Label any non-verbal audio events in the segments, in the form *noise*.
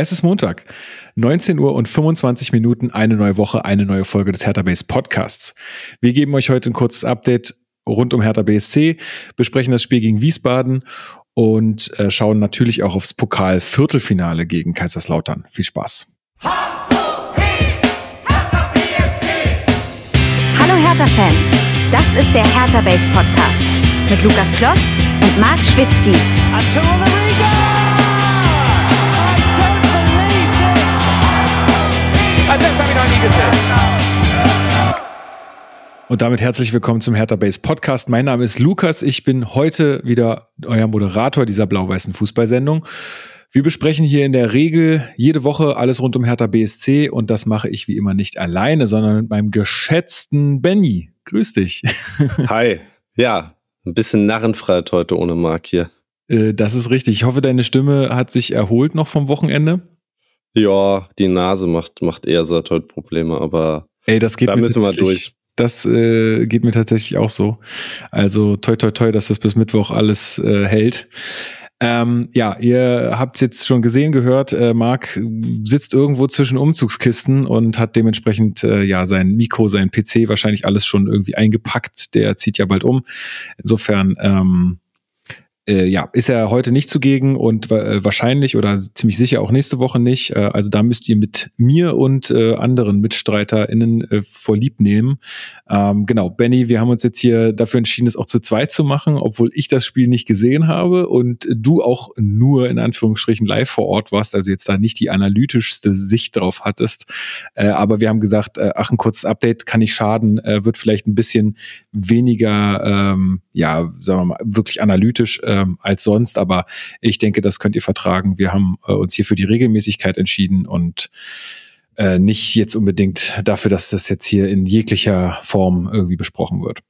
Es ist Montag, 19 Uhr und 25 Minuten, eine neue Woche, eine neue Folge des Hertha Base Podcasts. Wir geben euch heute ein kurzes Update rund um Hertha BSC, besprechen das Spiel gegen Wiesbaden und äh, schauen natürlich auch aufs Pokal-Viertelfinale gegen Kaiserslautern. Viel Spaß. Hallo Hertha-Fans, das ist der Hertha Base Podcast mit Lukas Kloss und Marc Schwitzky. Das Und damit herzlich willkommen zum Hertha Base Podcast. Mein Name ist Lukas. Ich bin heute wieder euer Moderator dieser blau-weißen Fußballsendung. Wir besprechen hier in der Regel jede Woche alles rund um Hertha BSC und das mache ich wie immer nicht alleine, sondern mit meinem geschätzten Benny. Grüß dich. *laughs* Hi. Ja, ein bisschen Narrenfreiheit heute ohne Mark hier. Äh, das ist richtig. Ich hoffe, deine Stimme hat sich erholt noch vom Wochenende. Ja, die Nase macht, macht eher seit heute Probleme, aber Ey, das geht da müssen wir durch. Das äh, geht mir tatsächlich auch so. Also toi toi toi, dass das bis Mittwoch alles äh, hält. Ähm, ja, ihr habt es jetzt schon gesehen, gehört. Äh, Marc sitzt irgendwo zwischen Umzugskisten und hat dementsprechend äh, ja sein Mikro, sein PC wahrscheinlich alles schon irgendwie eingepackt. Der zieht ja bald um. Insofern ähm, äh, ja, ist er heute nicht zugegen und äh, wahrscheinlich oder ziemlich sicher auch nächste Woche nicht. Äh, also da müsst ihr mit mir und äh, anderen MitstreiterInnen äh, vorlieb nehmen. Ähm, genau, Benny, wir haben uns jetzt hier dafür entschieden, es auch zu zweit zu machen, obwohl ich das Spiel nicht gesehen habe und du auch nur in Anführungsstrichen live vor Ort warst, also jetzt da nicht die analytischste Sicht drauf hattest. Äh, aber wir haben gesagt, äh, ach, ein kurzes Update kann nicht schaden, äh, wird vielleicht ein bisschen weniger, ähm, ja, sagen wir mal, wirklich analytisch ähm, als sonst. Aber ich denke, das könnt ihr vertragen. Wir haben äh, uns hier für die Regelmäßigkeit entschieden und äh, nicht jetzt unbedingt dafür, dass das jetzt hier in jeglicher Form irgendwie besprochen wird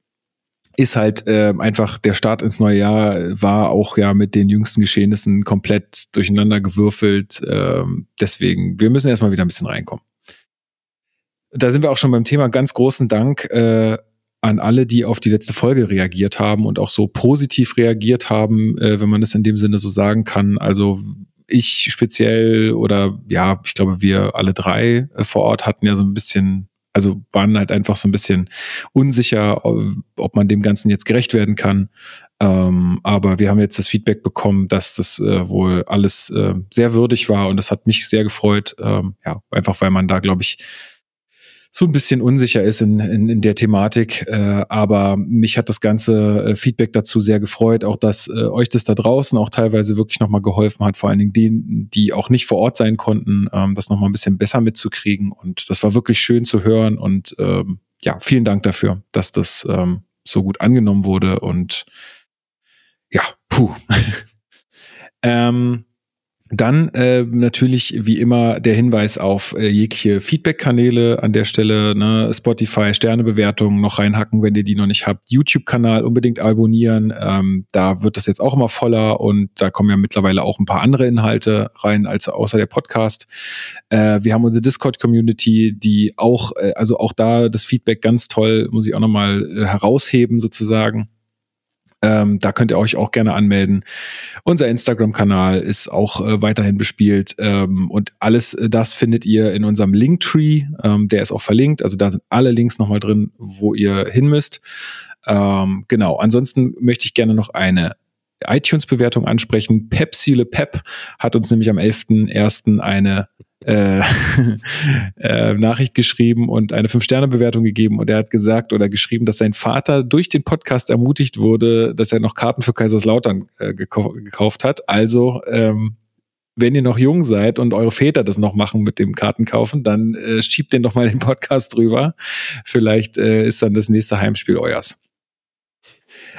ist halt äh, einfach der Start ins neue Jahr war auch ja mit den jüngsten Geschehnissen komplett durcheinander gewürfelt. Ähm, deswegen, wir müssen erstmal wieder ein bisschen reinkommen. Da sind wir auch schon beim Thema. Ganz großen Dank äh, an alle, die auf die letzte Folge reagiert haben und auch so positiv reagiert haben, äh, wenn man es in dem Sinne so sagen kann. Also ich speziell oder ja, ich glaube, wir alle drei äh, vor Ort hatten ja so ein bisschen, also waren halt einfach so ein bisschen unsicher, ob man dem Ganzen jetzt gerecht werden kann. Ähm, aber wir haben jetzt das Feedback bekommen, dass das äh, wohl alles äh, sehr würdig war und das hat mich sehr gefreut. Ähm, ja, einfach weil man da, glaube ich, so ein bisschen unsicher ist in, in, in der Thematik. Äh, aber mich hat das ganze äh, Feedback dazu sehr gefreut, auch dass äh, euch das da draußen auch teilweise wirklich nochmal geholfen hat, vor allen Dingen denen, die auch nicht vor Ort sein konnten, ähm, das nochmal ein bisschen besser mitzukriegen. Und das war wirklich schön zu hören. Und ähm, ja, vielen Dank dafür, dass das ähm, so gut angenommen wurde. Und ja, puh. *laughs* ähm, dann äh, natürlich wie immer der Hinweis auf äh, jegliche Feedback-Kanäle an der Stelle, ne? Spotify, Sternebewertungen noch reinhacken, wenn ihr die noch nicht habt. YouTube-Kanal unbedingt abonnieren. Ähm, da wird das jetzt auch immer voller und da kommen ja mittlerweile auch ein paar andere Inhalte rein, als außer der Podcast. Äh, wir haben unsere Discord-Community, die auch, äh, also auch da das Feedback ganz toll, muss ich auch nochmal äh, herausheben sozusagen ähm, da könnt ihr euch auch gerne anmelden. Unser Instagram-Kanal ist auch äh, weiterhin bespielt. Ähm, und alles äh, das findet ihr in unserem Linktree. Ähm, der ist auch verlinkt. Also da sind alle Links nochmal drin, wo ihr hin müsst. Ähm, genau. Ansonsten möchte ich gerne noch eine iTunes-Bewertung ansprechen. Pepsi Le Pep hat uns nämlich am 11.01. eine äh, *laughs* äh, Nachricht geschrieben und eine Fünf-Sterne-Bewertung gegeben und er hat gesagt oder geschrieben, dass sein Vater durch den Podcast ermutigt wurde, dass er noch Karten für Kaiserslautern äh, gekau gekauft hat. Also ähm, wenn ihr noch jung seid und eure Väter das noch machen mit dem Kartenkaufen, dann äh, schiebt den doch mal den Podcast drüber. Vielleicht äh, ist dann das nächste Heimspiel euers.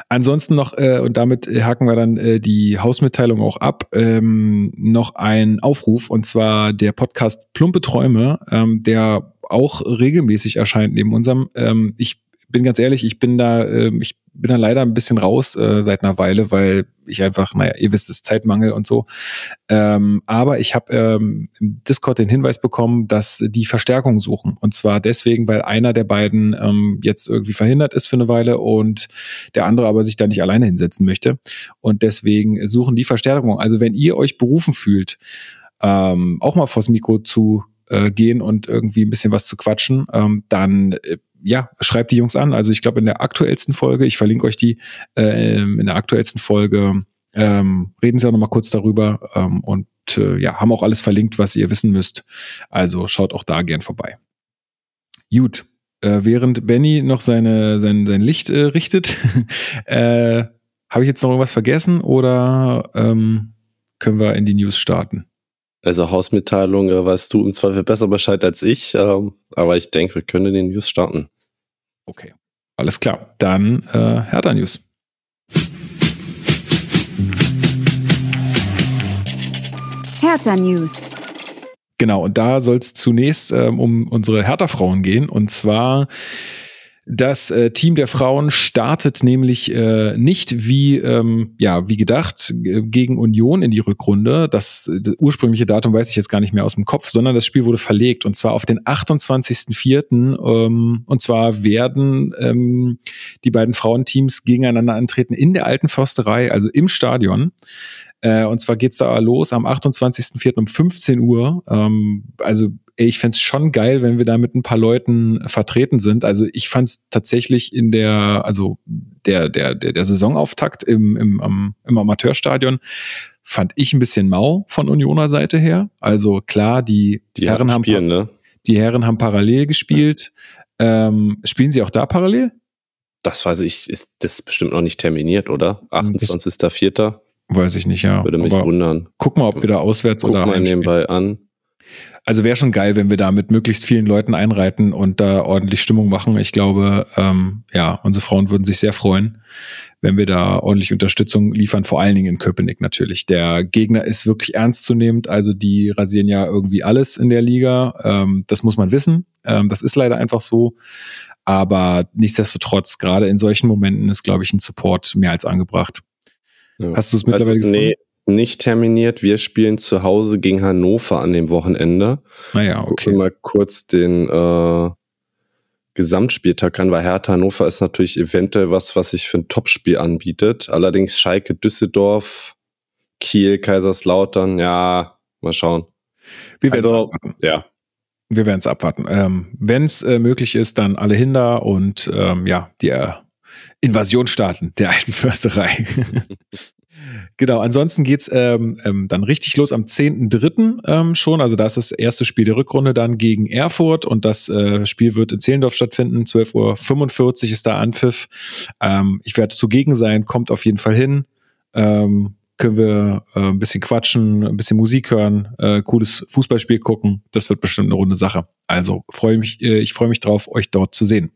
Ansonsten noch, äh, und damit haken wir dann äh, die Hausmitteilung auch ab, ähm, noch ein Aufruf, und zwar der Podcast Plumpe Träume, ähm, der auch regelmäßig erscheint neben unserem. Ähm, ich bin ganz ehrlich, ich bin da, äh, ich bin da leider ein bisschen raus äh, seit einer Weile, weil ich einfach, naja, ihr wisst es, Zeitmangel und so. Ähm, aber ich habe ähm, im Discord den Hinweis bekommen, dass die Verstärkung suchen. Und zwar deswegen, weil einer der beiden ähm, jetzt irgendwie verhindert ist für eine Weile und der andere aber sich da nicht alleine hinsetzen möchte. Und deswegen suchen die Verstärkung. Also wenn ihr euch berufen fühlt, ähm, auch mal vors Mikro zu äh, gehen und irgendwie ein bisschen was zu quatschen, ähm, dann äh, ja, schreibt die Jungs an. Also ich glaube, in der aktuellsten Folge, ich verlinke euch die, äh, in der aktuellsten Folge ähm, reden sie auch noch mal kurz darüber ähm, und äh, ja, haben auch alles verlinkt, was ihr wissen müsst. Also schaut auch da gern vorbei. Gut, äh, während Benny noch seine, sein, sein Licht äh, richtet, *laughs* äh, habe ich jetzt noch irgendwas vergessen oder ähm, können wir in die News starten? Also Hausmitteilung äh, weißt du im Zweifel besser Bescheid als ich, ähm, aber ich denke, wir können in den News starten. Okay, alles klar. Dann äh, Hertha News. Hertha News. Genau, und da soll es zunächst ähm, um unsere Hertha-Frauen gehen. Und zwar das äh, Team der Frauen startet nämlich äh, nicht wie ähm, ja wie gedacht gegen Union in die Rückrunde. Das, das, ursprüngliche Datum weiß ich jetzt gar nicht mehr aus dem Kopf, sondern das Spiel wurde verlegt und zwar auf den 28.04. Ähm, und zwar werden ähm, die beiden Frauenteams gegeneinander antreten in der alten Försterei, also im Stadion. Äh, und zwar geht's da los am 28.04. um 15 Uhr. Ähm, also ich fände schon geil, wenn wir da mit ein paar Leuten vertreten sind. Also ich fand es tatsächlich in der, also der, der, der, der Saisonauftakt im, im, am, im Amateurstadion fand ich ein bisschen mau von Unioner Seite her. Also klar, die, die Herren haben, spielen, ne? die Herren haben parallel gespielt. Ähm, spielen sie auch da parallel? Das weiß ich, ist das bestimmt noch nicht terminiert, oder? 28.04. Weiß ich nicht, ja. Würde mich Aber wundern. Guck mal, ob wir da auswärts Guck oder mal nebenbei an. Also wäre schon geil, wenn wir da mit möglichst vielen Leuten einreiten und da ordentlich Stimmung machen. Ich glaube, ähm, ja, unsere Frauen würden sich sehr freuen, wenn wir da ordentlich Unterstützung liefern, vor allen Dingen in Köpenick natürlich. Der Gegner ist wirklich ernstzunehmend, also die rasieren ja irgendwie alles in der Liga. Ähm, das muss man wissen. Ähm, das ist leider einfach so. Aber nichtsdestotrotz, gerade in solchen Momenten ist, glaube ich, ein Support mehr als angebracht. Ja. Hast du es mittlerweile also, gefunden? Nee, nicht terminiert. Wir spielen zu Hause gegen Hannover an dem Wochenende. Naja, okay. Gucken mal kurz den äh, Gesamtspieltag an, weil Hertha Hannover ist natürlich eventuell was, was sich für ein Topspiel anbietet. Allerdings Schalke, Düsseldorf, Kiel, Kaiserslautern, ja, mal schauen. Wir werden also, abwarten. Ja. Wir werden es abwarten. Ähm, Wenn es äh, möglich ist, dann alle hinter und ähm, ja, die äh, Invasion starten der *laughs* alten Försterei. *laughs* Genau, ansonsten geht's ähm, ähm, dann richtig los am 10.3. Ähm, schon. Also da ist das erste Spiel der Rückrunde dann gegen Erfurt und das äh, Spiel wird in Zehlendorf stattfinden. 12.45 Uhr ist da Anpfiff. Ähm, ich werde zugegen sein, kommt auf jeden Fall hin. Ähm, können wir äh, ein bisschen quatschen, ein bisschen Musik hören, äh, cooles Fußballspiel gucken. Das wird bestimmt eine runde Sache. Also freue mich, äh, ich freue mich drauf, euch dort zu sehen.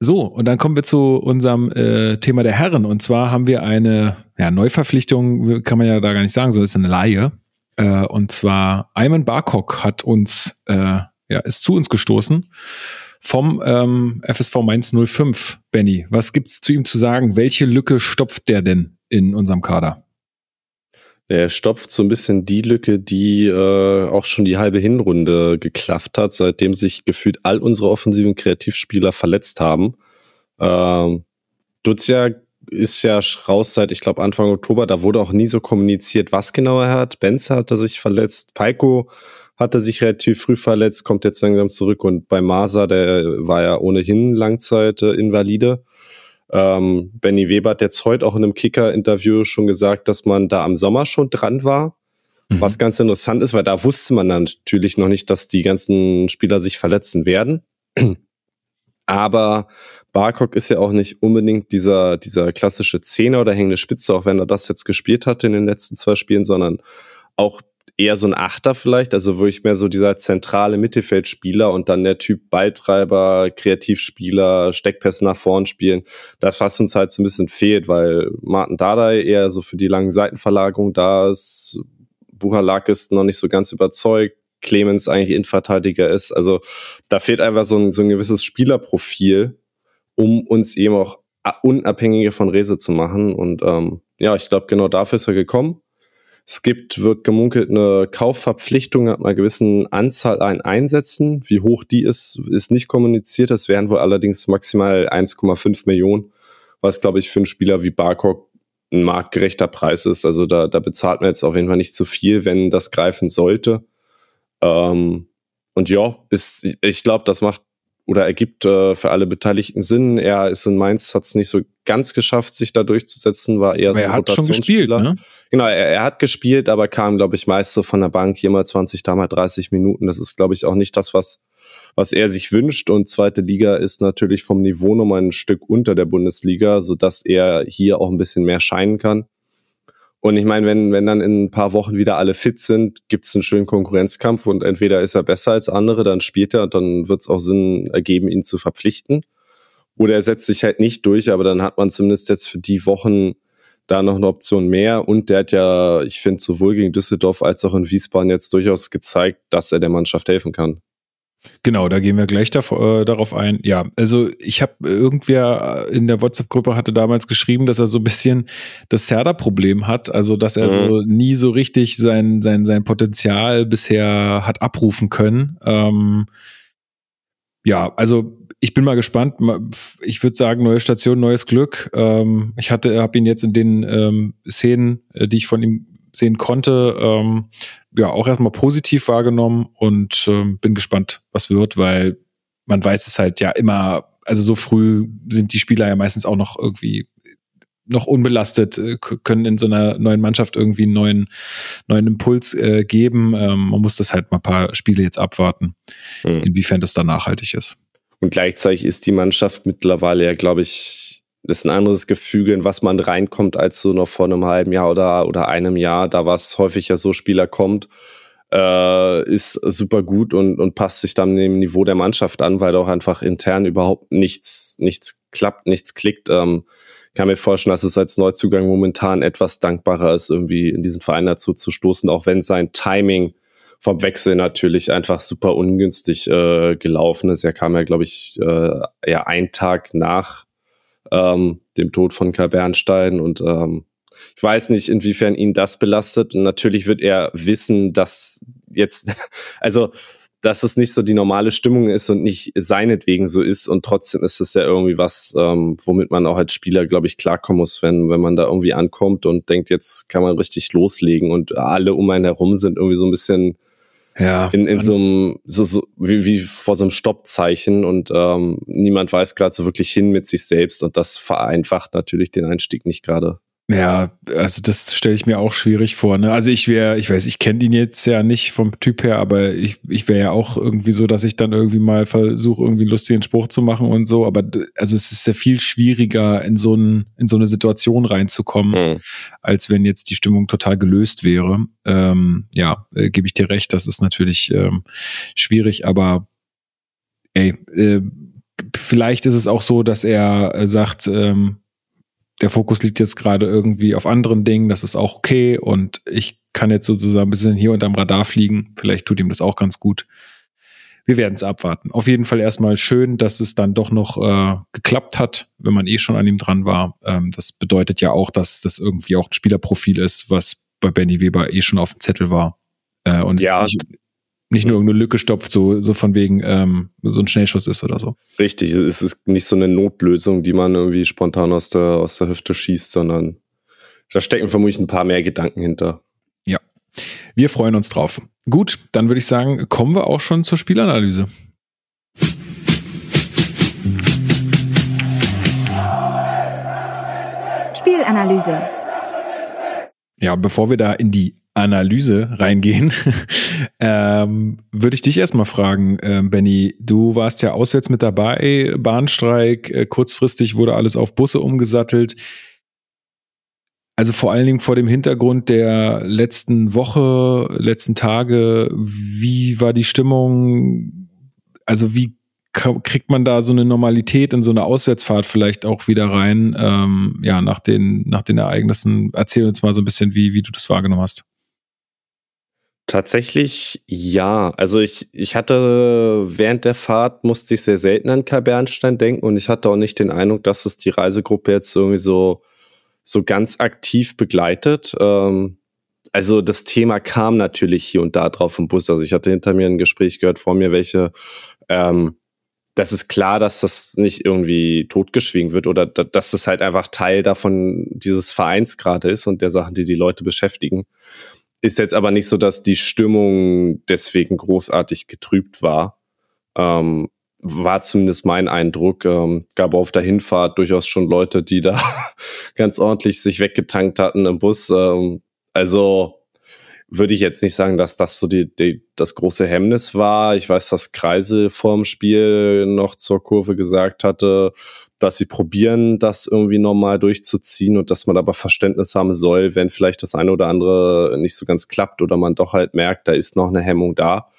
So, und dann kommen wir zu unserem äh, Thema der Herren. Und zwar haben wir eine ja, Neuverpflichtung, kann man ja da gar nicht sagen, es ist eine Laie. Äh, und zwar Ayman Barkok hat uns, äh, ja, ist zu uns gestoßen vom ähm, FSV Mainz 05. Benny, was gibt's zu ihm zu sagen? Welche Lücke stopft der denn in unserem Kader? Er stopft so ein bisschen die Lücke, die äh, auch schon die halbe Hinrunde geklafft hat, seitdem sich gefühlt all unsere offensiven Kreativspieler verletzt haben. Ähm, Duzia ist ja raus seit, ich glaube, Anfang Oktober. Da wurde auch nie so kommuniziert, was genau er hat. Benz hatte sich verletzt. Paiko hatte sich relativ früh verletzt, kommt jetzt langsam zurück. Und bei Masa, der war ja ohnehin Langzeit-Invalide. Ähm, Benny Weber hat jetzt heute auch in einem Kicker-Interview schon gesagt, dass man da am Sommer schon dran war. Mhm. Was ganz interessant ist, weil da wusste man dann natürlich noch nicht, dass die ganzen Spieler sich verletzen werden. *clears throat* Aber Barcock ist ja auch nicht unbedingt dieser, dieser klassische Zehner oder hängende Spitze, auch wenn er das jetzt gespielt hat in den letzten zwei Spielen, sondern auch eher so ein Achter vielleicht, also wirklich mehr so dieser zentrale Mittelfeldspieler und dann der Typ Balltreiber, Kreativspieler, Steckpässe nach vorn spielen. Das, was uns halt so ein bisschen fehlt, weil Martin Dardai eher so für die langen Seitenverlagerungen da ist, Buchalak ist noch nicht so ganz überzeugt, Clemens eigentlich Innenverteidiger ist. Also da fehlt einfach so ein, so ein gewisses Spielerprofil, um uns eben auch unabhängiger von Rese zu machen. Und ähm, ja, ich glaube, genau dafür ist er gekommen. Es gibt, wird gemunkelt, eine Kaufverpflichtung ab einer gewissen Anzahl an Einsätzen. Wie hoch die ist, ist nicht kommuniziert. Das wären wohl allerdings maximal 1,5 Millionen, was, glaube ich, für einen Spieler wie Barcock ein marktgerechter Preis ist. Also da, da bezahlt man jetzt auf jeden Fall nicht zu viel, wenn das greifen sollte. Ähm, und ja, ist, ich glaube, das macht oder ergibt äh, für alle Beteiligten Sinn. Er ist in Mainz, hat es nicht so ganz geschafft, sich da durchzusetzen, war eher aber so ein er hat schon gespielt, ne? Genau, er, er hat gespielt, aber kam, glaube ich, meist so von der Bank, hier mal 20, da mal 30 Minuten. Das ist, glaube ich, auch nicht das, was, was er sich wünscht. Und zweite Liga ist natürlich vom Niveau nochmal ein Stück unter der Bundesliga, so dass er hier auch ein bisschen mehr scheinen kann. Und ich meine, wenn, wenn dann in ein paar Wochen wieder alle fit sind, gibt es einen schönen Konkurrenzkampf und entweder ist er besser als andere, dann spielt er und dann wird es auch Sinn ergeben, ihn zu verpflichten. Oder er setzt sich halt nicht durch, aber dann hat man zumindest jetzt für die Wochen da noch eine Option mehr. Und der hat ja, ich finde, sowohl gegen Düsseldorf als auch in Wiesbaden jetzt durchaus gezeigt, dass er der Mannschaft helfen kann. Genau, da gehen wir gleich da, äh, darauf ein. Ja, also ich habe irgendwer in der WhatsApp-Gruppe hatte damals geschrieben, dass er so ein bisschen das Serda-Problem hat, also dass er mhm. so nie so richtig sein, sein, sein Potenzial bisher hat abrufen können. Ähm, ja, also ich bin mal gespannt. Ich würde sagen, neue Station, neues Glück. Ähm, ich hatte, habe ihn jetzt in den ähm, Szenen, äh, die ich von ihm sehen konnte, ähm, ja auch erstmal positiv wahrgenommen und ähm, bin gespannt, was wird, weil man weiß es halt ja immer, also so früh sind die Spieler ja meistens auch noch irgendwie noch unbelastet, äh, können in so einer neuen Mannschaft irgendwie einen neuen, neuen Impuls äh, geben. Ähm, man muss das halt mal ein paar Spiele jetzt abwarten, mhm. inwiefern das da nachhaltig ist. Und gleichzeitig ist die Mannschaft mittlerweile ja, glaube ich, ist ein anderes Gefüge, in was man reinkommt, als so noch vor einem halben Jahr oder, oder einem Jahr. Da war es häufig ja so, Spieler kommt, äh, ist super gut und, und passt sich dann dem Niveau der Mannschaft an, weil auch einfach intern überhaupt nichts, nichts klappt, nichts klickt. Ähm, kann mir vorstellen, dass es als Neuzugang momentan etwas dankbarer ist, irgendwie in diesen Verein dazu zu stoßen, auch wenn sein Timing vom Wechsel natürlich einfach super ungünstig äh, gelaufen ist. Er kam ja, glaube ich, äh, ja einen Tag nach ähm, dem Tod von Karl Bernstein und ähm, ich weiß nicht, inwiefern ihn das belastet. Und natürlich wird er wissen, dass jetzt, *laughs* also, dass es nicht so die normale Stimmung ist und nicht seinetwegen so ist. Und trotzdem ist es ja irgendwie was, ähm, womit man auch als Spieler, glaube ich, klarkommen muss, wenn, wenn man da irgendwie ankommt und denkt, jetzt kann man richtig loslegen und alle um einen herum sind irgendwie so ein bisschen ja, in, in so einem, so, so wie, wie vor so einem Stoppzeichen und ähm, niemand weiß gerade so wirklich hin mit sich selbst und das vereinfacht natürlich den Einstieg nicht gerade. Ja, also das stelle ich mir auch schwierig vor. Ne? Also ich wäre, ich weiß, ich kenne ihn jetzt ja nicht vom Typ her, aber ich, ich wäre ja auch irgendwie so, dass ich dann irgendwie mal versuche, irgendwie einen lustigen Spruch zu machen und so. Aber also es ist ja viel schwieriger, in so, ein, in so eine Situation reinzukommen, mhm. als wenn jetzt die Stimmung total gelöst wäre. Ähm, ja, äh, gebe ich dir recht, das ist natürlich ähm, schwierig, aber ey, äh, vielleicht ist es auch so, dass er äh, sagt, ähm, der Fokus liegt jetzt gerade irgendwie auf anderen Dingen, das ist auch okay und ich kann jetzt sozusagen ein bisschen hier unterm Radar fliegen. Vielleicht tut ihm das auch ganz gut. Wir werden es abwarten. Auf jeden Fall erstmal schön, dass es dann doch noch äh, geklappt hat, wenn man eh schon an ihm dran war. Ähm, das bedeutet ja auch, dass das irgendwie auch ein Spielerprofil ist, was bei Benny Weber eh schon auf dem Zettel war. Äh, und ja, ich, nicht nur irgendeine Lücke stopft, so, so von wegen ähm, so ein Schnellschuss ist oder so. Richtig, es ist nicht so eine Notlösung, die man irgendwie spontan aus der, aus der Hüfte schießt, sondern da stecken vermutlich ein paar mehr Gedanken hinter. Ja, wir freuen uns drauf. Gut, dann würde ich sagen, kommen wir auch schon zur Spielanalyse. Spielanalyse. Ja, bevor wir da in die Analyse reingehen, *laughs* ähm, würde ich dich erstmal fragen, äh, Benny, du warst ja auswärts mit dabei, Bahnstreik, äh, kurzfristig wurde alles auf Busse umgesattelt. Also vor allen Dingen vor dem Hintergrund der letzten Woche, letzten Tage, wie war die Stimmung? Also wie kriegt man da so eine Normalität in so eine Auswärtsfahrt vielleicht auch wieder rein? Ähm, ja, nach den, nach den Ereignissen. Erzähl uns mal so ein bisschen, wie, wie du das wahrgenommen hast. Tatsächlich ja. Also ich, ich hatte während der Fahrt musste ich sehr selten an Kai Bernstein denken und ich hatte auch nicht den Eindruck, dass es die Reisegruppe jetzt irgendwie so, so ganz aktiv begleitet. Ähm, also das Thema kam natürlich hier und da drauf im Bus. Also ich hatte hinter mir ein Gespräch gehört, vor mir welche, ähm, das ist klar, dass das nicht irgendwie totgeschwiegen wird oder dass das halt einfach Teil davon dieses Vereins gerade ist und der Sachen, die die Leute beschäftigen. Ist jetzt aber nicht so, dass die Stimmung deswegen großartig getrübt war. Ähm, war zumindest mein Eindruck. Ähm, gab auf der Hinfahrt durchaus schon Leute, die da *laughs* ganz ordentlich sich weggetankt hatten im Bus. Ähm, also würde ich jetzt nicht sagen, dass das so die, die, das große Hemmnis war. Ich weiß, dass Kreise vorm Spiel noch zur Kurve gesagt hatte, dass sie probieren, das irgendwie normal durchzuziehen und dass man aber Verständnis haben soll, wenn vielleicht das eine oder andere nicht so ganz klappt oder man doch halt merkt, da ist noch eine Hemmung da.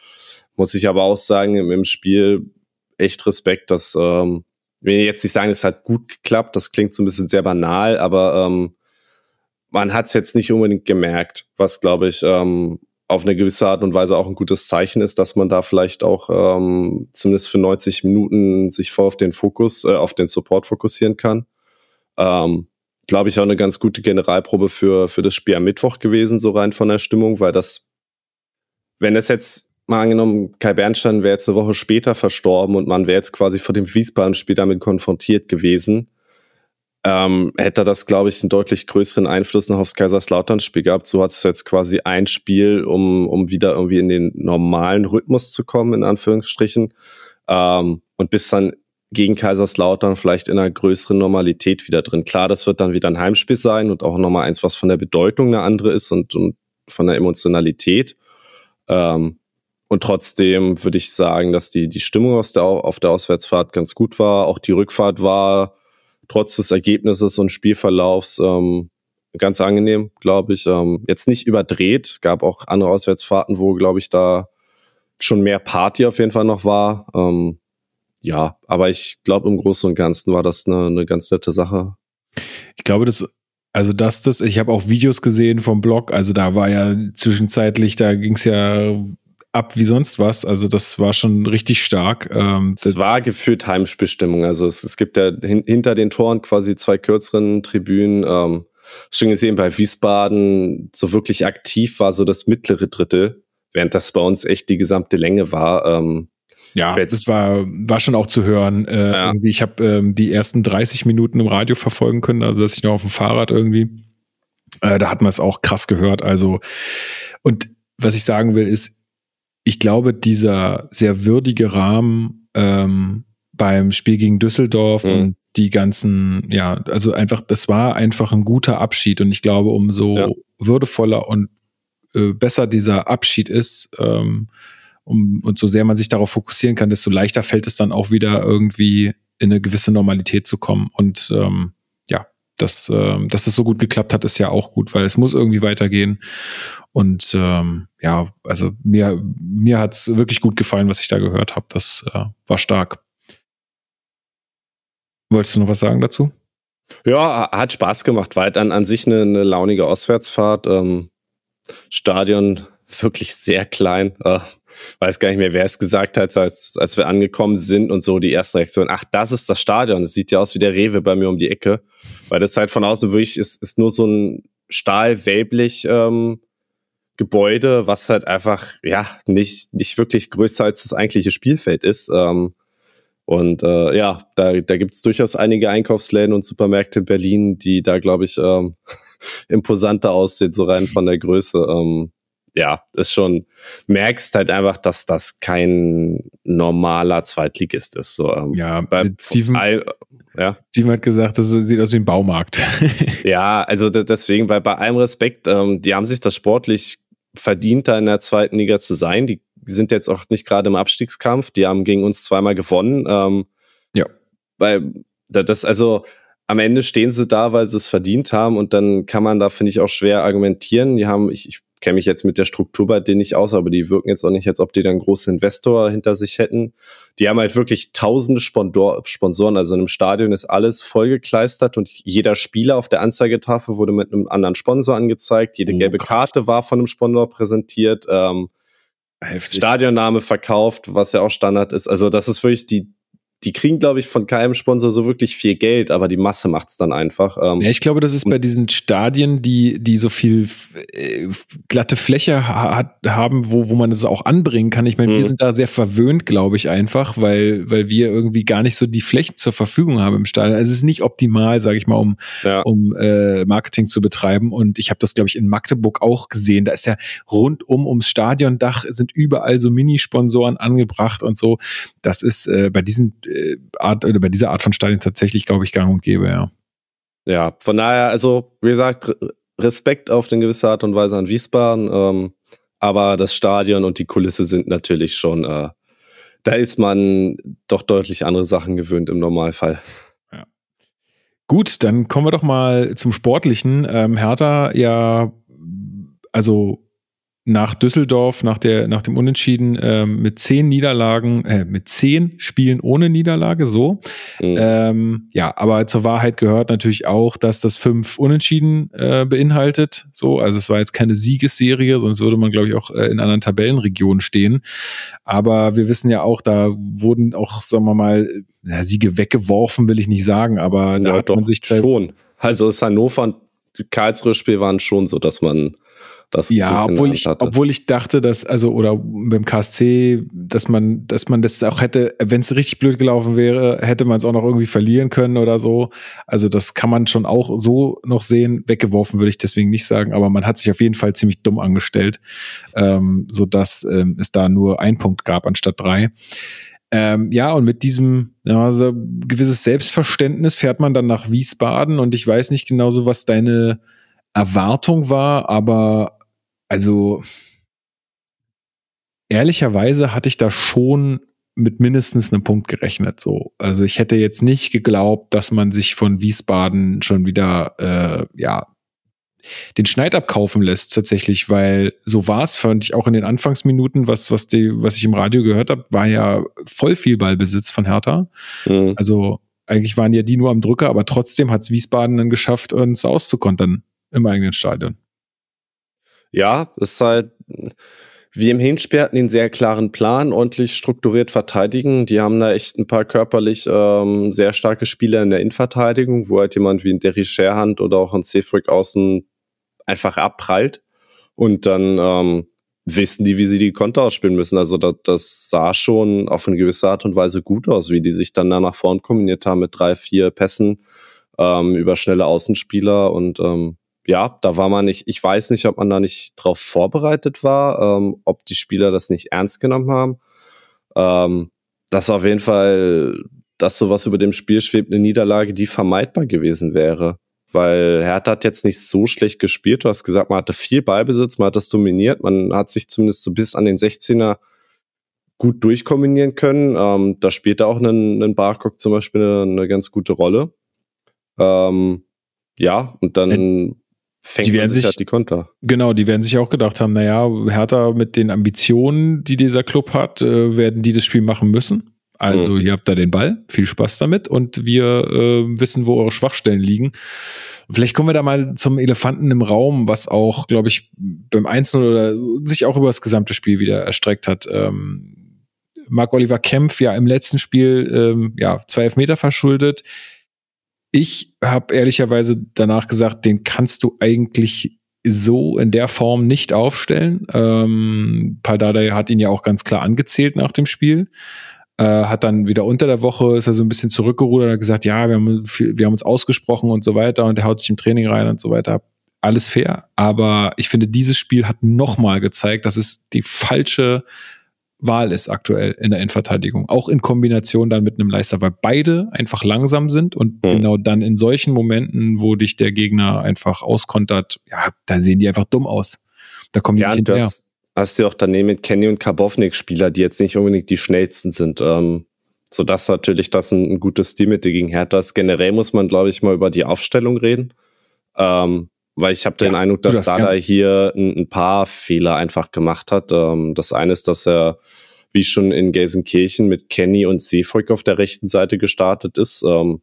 Muss ich aber auch sagen, im, Spiel echt Respekt, dass, ähm, will jetzt nicht sagen, es hat gut geklappt, das klingt so ein bisschen sehr banal, aber ähm, man hat es jetzt nicht unbedingt gemerkt, was, glaube ich, ähm, auf eine gewisse Art und Weise auch ein gutes Zeichen ist, dass man da vielleicht auch ähm, zumindest für 90 Minuten sich voll auf den Fokus, äh, auf den Support fokussieren kann. Ähm, glaube ich, auch eine ganz gute Generalprobe für, für das Spiel am Mittwoch gewesen, so rein von der Stimmung, weil das, wenn es jetzt mal angenommen, Kai Bernstein wäre jetzt eine Woche später verstorben und man wäre jetzt quasi vor dem Wiesbaden-Spiel damit konfrontiert gewesen, ähm, hätte das, glaube ich, einen deutlich größeren Einfluss noch aufs Kaiserslautern-Spiel gehabt. So hat es jetzt quasi ein Spiel, um, um wieder irgendwie in den normalen Rhythmus zu kommen, in Anführungsstrichen. Ähm, und bis dann gegen Kaiserslautern vielleicht in einer größeren Normalität wieder drin. Klar, das wird dann wieder ein Heimspiel sein und auch nochmal eins, was von der Bedeutung eine andere ist und, und von der Emotionalität. Ähm, und trotzdem würde ich sagen, dass die, die Stimmung aus der, auf der Auswärtsfahrt ganz gut war. Auch die Rückfahrt war trotz des Ergebnisses und Spielverlaufs ähm, ganz angenehm, glaube ich. Ähm, jetzt nicht überdreht, gab auch andere Auswärtsfahrten, wo, glaube ich, da schon mehr Party auf jeden Fall noch war. Ähm, ja, aber ich glaube, im Großen und Ganzen war das eine, eine ganz nette Sache. Ich glaube, das also dass das, ich habe auch Videos gesehen vom Blog, also da war ja zwischenzeitlich, da ging es ja ab wie sonst was. Also das war schon richtig stark. Ähm, es war gefühlt Heimspielstimmung. Also es, es gibt ja hin, hinter den Toren quasi zwei kürzeren Tribünen. Ähm, schon gesehen bei Wiesbaden so wirklich aktiv war so das mittlere Drittel, während das bei uns echt die gesamte Länge war. Ähm, ja, das war, war schon auch zu hören. Äh, ja. irgendwie, ich habe ähm, die ersten 30 Minuten im Radio verfolgen können, also dass ich noch auf dem Fahrrad irgendwie. Äh, da hat man es auch krass gehört. Also, und was ich sagen will, ist, ich glaube, dieser sehr würdige Rahmen ähm, beim Spiel gegen Düsseldorf mhm. und die ganzen, ja, also einfach, das war einfach ein guter Abschied und ich glaube, umso ja. würdevoller und äh, besser dieser Abschied ist, ähm, um, und so sehr man sich darauf fokussieren kann, desto leichter fällt es dann auch wieder irgendwie in eine gewisse Normalität zu kommen. Und ähm, ja, dass, ähm, dass es so gut geklappt hat, ist ja auch gut, weil es muss irgendwie weitergehen. Und ähm, ja, also mir, mir hat's wirklich gut gefallen, was ich da gehört habe. Das äh, war stark. Wolltest du noch was sagen dazu? Ja, hat Spaß gemacht. Weit an, an sich eine, eine launige Auswärtsfahrt. Ähm, Stadion wirklich sehr klein. Äh, weiß gar nicht mehr, wer es gesagt hat, als, als wir angekommen sind und so die erste Reaktion. Ach, das ist das Stadion. Das sieht ja aus wie der Rewe bei mir um die Ecke. Weil das halt von außen wirklich ist, ist nur so ein Stahlwelblich ähm, Gebäude, was halt einfach, ja, nicht, nicht wirklich größer als das eigentliche Spielfeld ist. Ähm, und äh, ja, da, da gibt es durchaus einige Einkaufsläden und Supermärkte in Berlin, die da, glaube ich, ähm, *laughs* imposanter aussehen, so rein von der Größe. Ähm, ja, ist schon, merkst halt einfach, dass das kein normaler Zweitligist ist. So, ähm, ja, bei Steven, all, ja. Steven hat gesagt, das sieht aus wie ein Baumarkt. *laughs* ja, also deswegen, bei, bei allem Respekt, ähm, die haben sich das sportlich verdient, da in der zweiten Liga zu sein. Die sind jetzt auch nicht gerade im Abstiegskampf. Die haben gegen uns zweimal gewonnen. Ähm, ja. Weil das, also am Ende stehen sie da, weil sie es verdient haben und dann kann man da, finde ich, auch schwer argumentieren. Die haben, ich, ich kenne mich jetzt mit der Struktur bei denen nicht aus, aber die wirken jetzt auch nicht, als ob die dann einen großen Investor hinter sich hätten. Die haben halt wirklich tausende Sponsor Sponsoren, also in einem Stadion ist alles vollgekleistert und jeder Spieler auf der Anzeigetafel wurde mit einem anderen Sponsor angezeigt. Jede oh, gelbe Karte war von einem Sponsor präsentiert. Ähm, Stadionname verkauft, was ja auch Standard ist. Also das ist wirklich die die kriegen, glaube ich, von keinem Sponsor so wirklich viel Geld, aber die Masse macht's dann einfach. Ähm, ja, ich glaube, das ist bei diesen Stadien, die, die so viel äh, glatte Fläche hat, haben, wo, wo man es auch anbringen kann. Ich meine, wir mhm. sind da sehr verwöhnt, glaube ich, einfach, weil, weil wir irgendwie gar nicht so die Flächen zur Verfügung haben im Stadion. Also es ist nicht optimal, sage ich mal, um, ja. um äh, Marketing zu betreiben. Und ich habe das, glaube ich, in Magdeburg auch gesehen. Da ist ja rundum ums Stadiondach sind überall so Minisponsoren angebracht und so. Das ist äh, bei diesen Art oder bei dieser Art von Stadien tatsächlich, glaube ich, gang und gäbe, ja. Ja, von daher, also wie gesagt, Respekt auf eine gewisse Art und Weise an Wiesbaden, ähm, aber das Stadion und die Kulisse sind natürlich schon, äh, da ist man doch deutlich andere Sachen gewöhnt im Normalfall. Ja. Gut, dann kommen wir doch mal zum Sportlichen. Ähm, Hertha ja, also nach Düsseldorf, nach, der, nach dem Unentschieden ähm, mit zehn Niederlagen, äh, mit zehn Spielen ohne Niederlage, so. Mhm. Ähm, ja, aber zur Wahrheit gehört natürlich auch, dass das fünf Unentschieden äh, beinhaltet. So, also es war jetzt keine Siegesserie, sonst würde man, glaube ich, auch äh, in anderen Tabellenregionen stehen. Aber wir wissen ja auch, da wurden auch, sagen wir mal, ja, Siege weggeworfen, will ich nicht sagen, aber ja, da hat man sich schon. Also das Hannover und Karlsruhe-Spiel waren schon so, dass man das ja, obwohl ich, obwohl ich dachte, dass, also, oder beim KSC, dass man, dass man das auch hätte, wenn es richtig blöd gelaufen wäre, hätte man es auch noch irgendwie verlieren können oder so. Also, das kann man schon auch so noch sehen. Weggeworfen würde ich deswegen nicht sagen, aber man hat sich auf jeden Fall ziemlich dumm angestellt, ähm, sodass ähm, es da nur ein Punkt gab anstatt drei. Ähm, ja, und mit diesem ja, also gewisses Selbstverständnis fährt man dann nach Wiesbaden und ich weiß nicht genau so, was deine Erwartung war, aber also ehrlicherweise hatte ich da schon mit mindestens einem Punkt gerechnet. So, also ich hätte jetzt nicht geglaubt, dass man sich von Wiesbaden schon wieder äh, ja den Schneid abkaufen lässt tatsächlich, weil so war es, fand ich auch in den Anfangsminuten, was, was, die, was ich im Radio gehört habe, war ja voll viel Ballbesitz von Hertha. Mhm. Also eigentlich waren ja die nur am Drücker, aber trotzdem hat es Wiesbaden dann geschafft, uns auszukontern im eigenen Stadion. Ja, es ist halt, wie im Hinspiel hatten einen sehr klaren Plan, ordentlich strukturiert verteidigen. Die haben da echt ein paar körperlich ähm, sehr starke Spieler in der Innenverteidigung, wo halt jemand wie ein Derry Sherhand oder auch ein Seafrick außen einfach abprallt. Und dann ähm, wissen die, wie sie die Konter ausspielen müssen. Also das, das sah schon auf eine gewisse Art und Weise gut aus, wie die sich dann da nach vorn kombiniert haben mit drei, vier Pässen ähm, über schnelle Außenspieler und ähm, ja, da war man nicht, ich weiß nicht, ob man da nicht drauf vorbereitet war, ähm, ob die Spieler das nicht ernst genommen haben. Ähm, das auf jeden Fall, dass sowas über dem Spiel schwebt, eine Niederlage, die vermeidbar gewesen wäre. Weil Hertha hat jetzt nicht so schlecht gespielt. Du hast gesagt, man hatte viel Ballbesitz, man hat das dominiert, man hat sich zumindest so bis an den 16er gut durchkombinieren können. Ähm, da spielt auch ein, ein Barcock zum Beispiel eine, eine ganz gute Rolle. Ähm, ja, und dann fängt die werden sich, halt die Konter. Genau, die werden sich auch gedacht haben, naja, Hertha mit den Ambitionen, die dieser Club hat, äh, werden die das Spiel machen müssen. Also mhm. ihr habt da den Ball, viel Spaß damit und wir äh, wissen, wo eure Schwachstellen liegen. Vielleicht kommen wir da mal zum Elefanten im Raum, was auch, glaube ich, beim Einzelnen oder sich auch über das gesamte Spiel wieder erstreckt hat. Ähm, Marc Oliver Kempf ja im letzten Spiel ähm, ja zwei Elfmeter verschuldet ich habe ehrlicherweise danach gesagt, den kannst du eigentlich so in der Form nicht aufstellen. Ähm, Paldada hat ihn ja auch ganz klar angezählt nach dem Spiel. Äh, hat dann wieder unter der Woche ist er so ein bisschen zurückgerudert, hat gesagt, ja, wir haben, wir haben uns ausgesprochen und so weiter und er haut sich im Training rein und so weiter. Alles fair, aber ich finde, dieses Spiel hat nochmal gezeigt, dass es die falsche Wahl ist aktuell in der Endverteidigung. Auch in Kombination dann mit einem Leister, weil beide einfach langsam sind und mhm. genau dann in solchen Momenten, wo dich der Gegner einfach auskontert, ja, da sehen die einfach dumm aus. Da kommen die ja, nicht hinterher. Hast, hast du auch daneben mit Kenny und Karbovnik Spieler, die jetzt nicht unbedingt die schnellsten sind. Ähm, so dass natürlich das ein, ein gutes Stilmittel gegen Hertha ist. Generell muss man, glaube ich, mal über die Aufstellung reden. Ähm, weil ich habe den ja, Eindruck, dass Dada hier ein, ein, paar Fehler einfach gemacht hat. Ähm, das eine ist, dass er wie schon in Gelsenkirchen mit Kenny und Seefolk auf der rechten Seite gestartet ist. Ähm,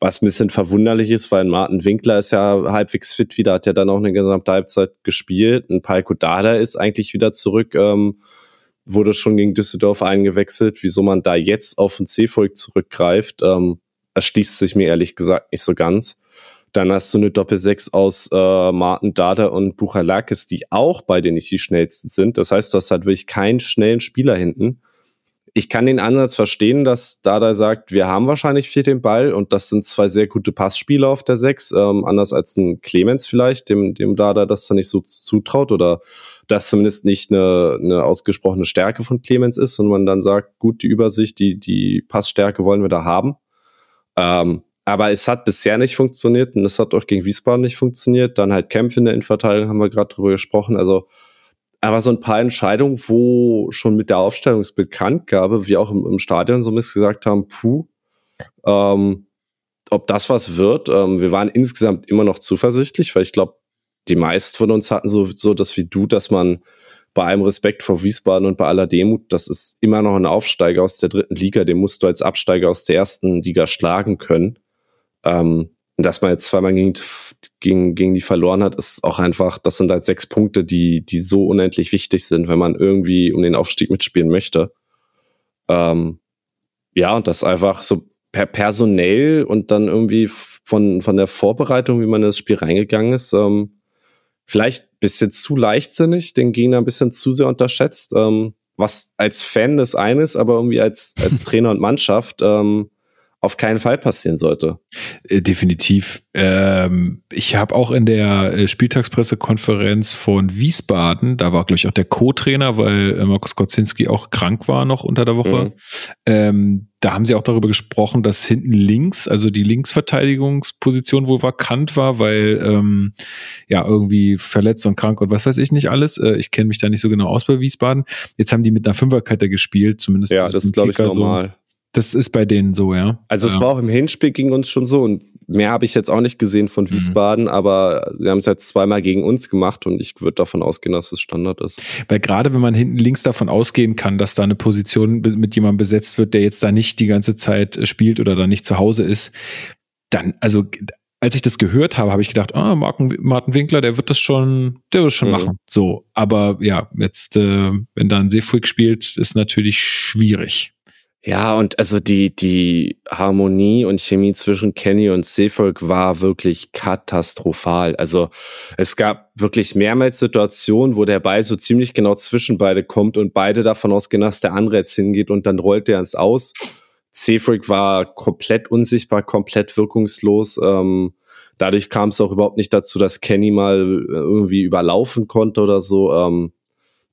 was ein bisschen verwunderlich ist, weil Martin Winkler ist ja halbwegs fit wieder, hat ja dann auch eine gesamte Halbzeit gespielt. Ein Palko Dada ist eigentlich wieder zurück. Ähm, wurde schon gegen Düsseldorf eingewechselt. Wieso man da jetzt auf den C-Volk zurückgreift, ähm, erschließt sich mir ehrlich gesagt nicht so ganz. Dann hast du eine Doppel-6 aus äh, Martin Dada und Buchalakis, die auch beide nicht die schnellsten sind. Das heißt, du hast halt wirklich keinen schnellen Spieler hinten. Ich kann den Ansatz verstehen, dass Dada sagt, wir haben wahrscheinlich viel den Ball und das sind zwei sehr gute Passspieler auf der 6, ähm, anders als ein Clemens vielleicht, dem, dem Dada das dann nicht so zutraut oder das zumindest nicht eine, eine ausgesprochene Stärke von Clemens ist und man dann sagt, gut, die Übersicht, die, die Passstärke wollen wir da haben. Ähm, aber es hat bisher nicht funktioniert und es hat auch gegen Wiesbaden nicht funktioniert. Dann halt Kämpfe in der Innenverteidigung, haben wir gerade drüber gesprochen. Also aber so ein paar Entscheidungen, wo schon mit der Aufstellungsbekanntgabe, wie auch im, im Stadion so gesagt haben, puh, ähm, ob das was wird. Ähm, wir waren insgesamt immer noch zuversichtlich, weil ich glaube, die meisten von uns hatten so, so das wie du, dass man bei allem Respekt vor Wiesbaden und bei aller Demut, das ist immer noch ein Aufsteiger aus der dritten Liga, den musst du als Absteiger aus der ersten Liga schlagen können. Ähm, dass man jetzt zweimal gegen, gegen, gegen die verloren hat, ist auch einfach, das sind halt sechs Punkte, die, die so unendlich wichtig sind, wenn man irgendwie um den Aufstieg mitspielen möchte. Ähm, ja, und das einfach so per personell und dann irgendwie von, von der Vorbereitung, wie man in das Spiel reingegangen ist, ähm, vielleicht ein bisschen zu leichtsinnig, den Gegner ein bisschen zu sehr unterschätzt, ähm, was als Fan des eines, aber irgendwie als, als *laughs* Trainer und Mannschaft ähm, auf keinen Fall passieren sollte. Äh, definitiv. Ähm, ich habe auch in der äh, Spieltagspressekonferenz von Wiesbaden, da war, glaube ich, auch der Co-Trainer, weil äh, Markus Kocinski auch krank war noch unter der Woche. Mhm. Ähm, da haben sie auch darüber gesprochen, dass hinten links, also die Linksverteidigungsposition wohl vakant war, weil ähm, ja irgendwie verletzt und krank und was weiß ich nicht alles. Äh, ich kenne mich da nicht so genau aus bei Wiesbaden. Jetzt haben die mit einer Fünferkette gespielt, zumindest. Ja, das ist, glaube ich, normal. So. Das ist bei denen so, ja. Also es ja. war auch im Hinspiel gegen uns schon so und mehr habe ich jetzt auch nicht gesehen von mhm. Wiesbaden, mhm. aber sie haben es jetzt zweimal gegen uns gemacht und ich würde davon ausgehen, dass es Standard ist. Weil gerade wenn man hinten links davon ausgehen kann, dass da eine Position mit jemandem besetzt wird, der jetzt da nicht die ganze Zeit äh, spielt oder da nicht zu Hause ist, dann, also als ich das gehört habe, habe ich gedacht, ah, Martin, Martin Winkler, der wird das schon, der wird das schon mhm. machen. So, aber ja, jetzt, äh, wenn da ein Seefuig spielt, ist natürlich schwierig. Ja, und also die, die Harmonie und Chemie zwischen Kenny und Seefolk war wirklich katastrophal. Also es gab wirklich mehrmals Situationen, wo der Ball so ziemlich genau zwischen beide kommt und beide davon ausgehen, dass der andere jetzt hingeht und dann rollt der ins Aus. Seefrick war komplett unsichtbar, komplett wirkungslos. Ähm, dadurch kam es auch überhaupt nicht dazu, dass Kenny mal irgendwie überlaufen konnte oder so. Ähm,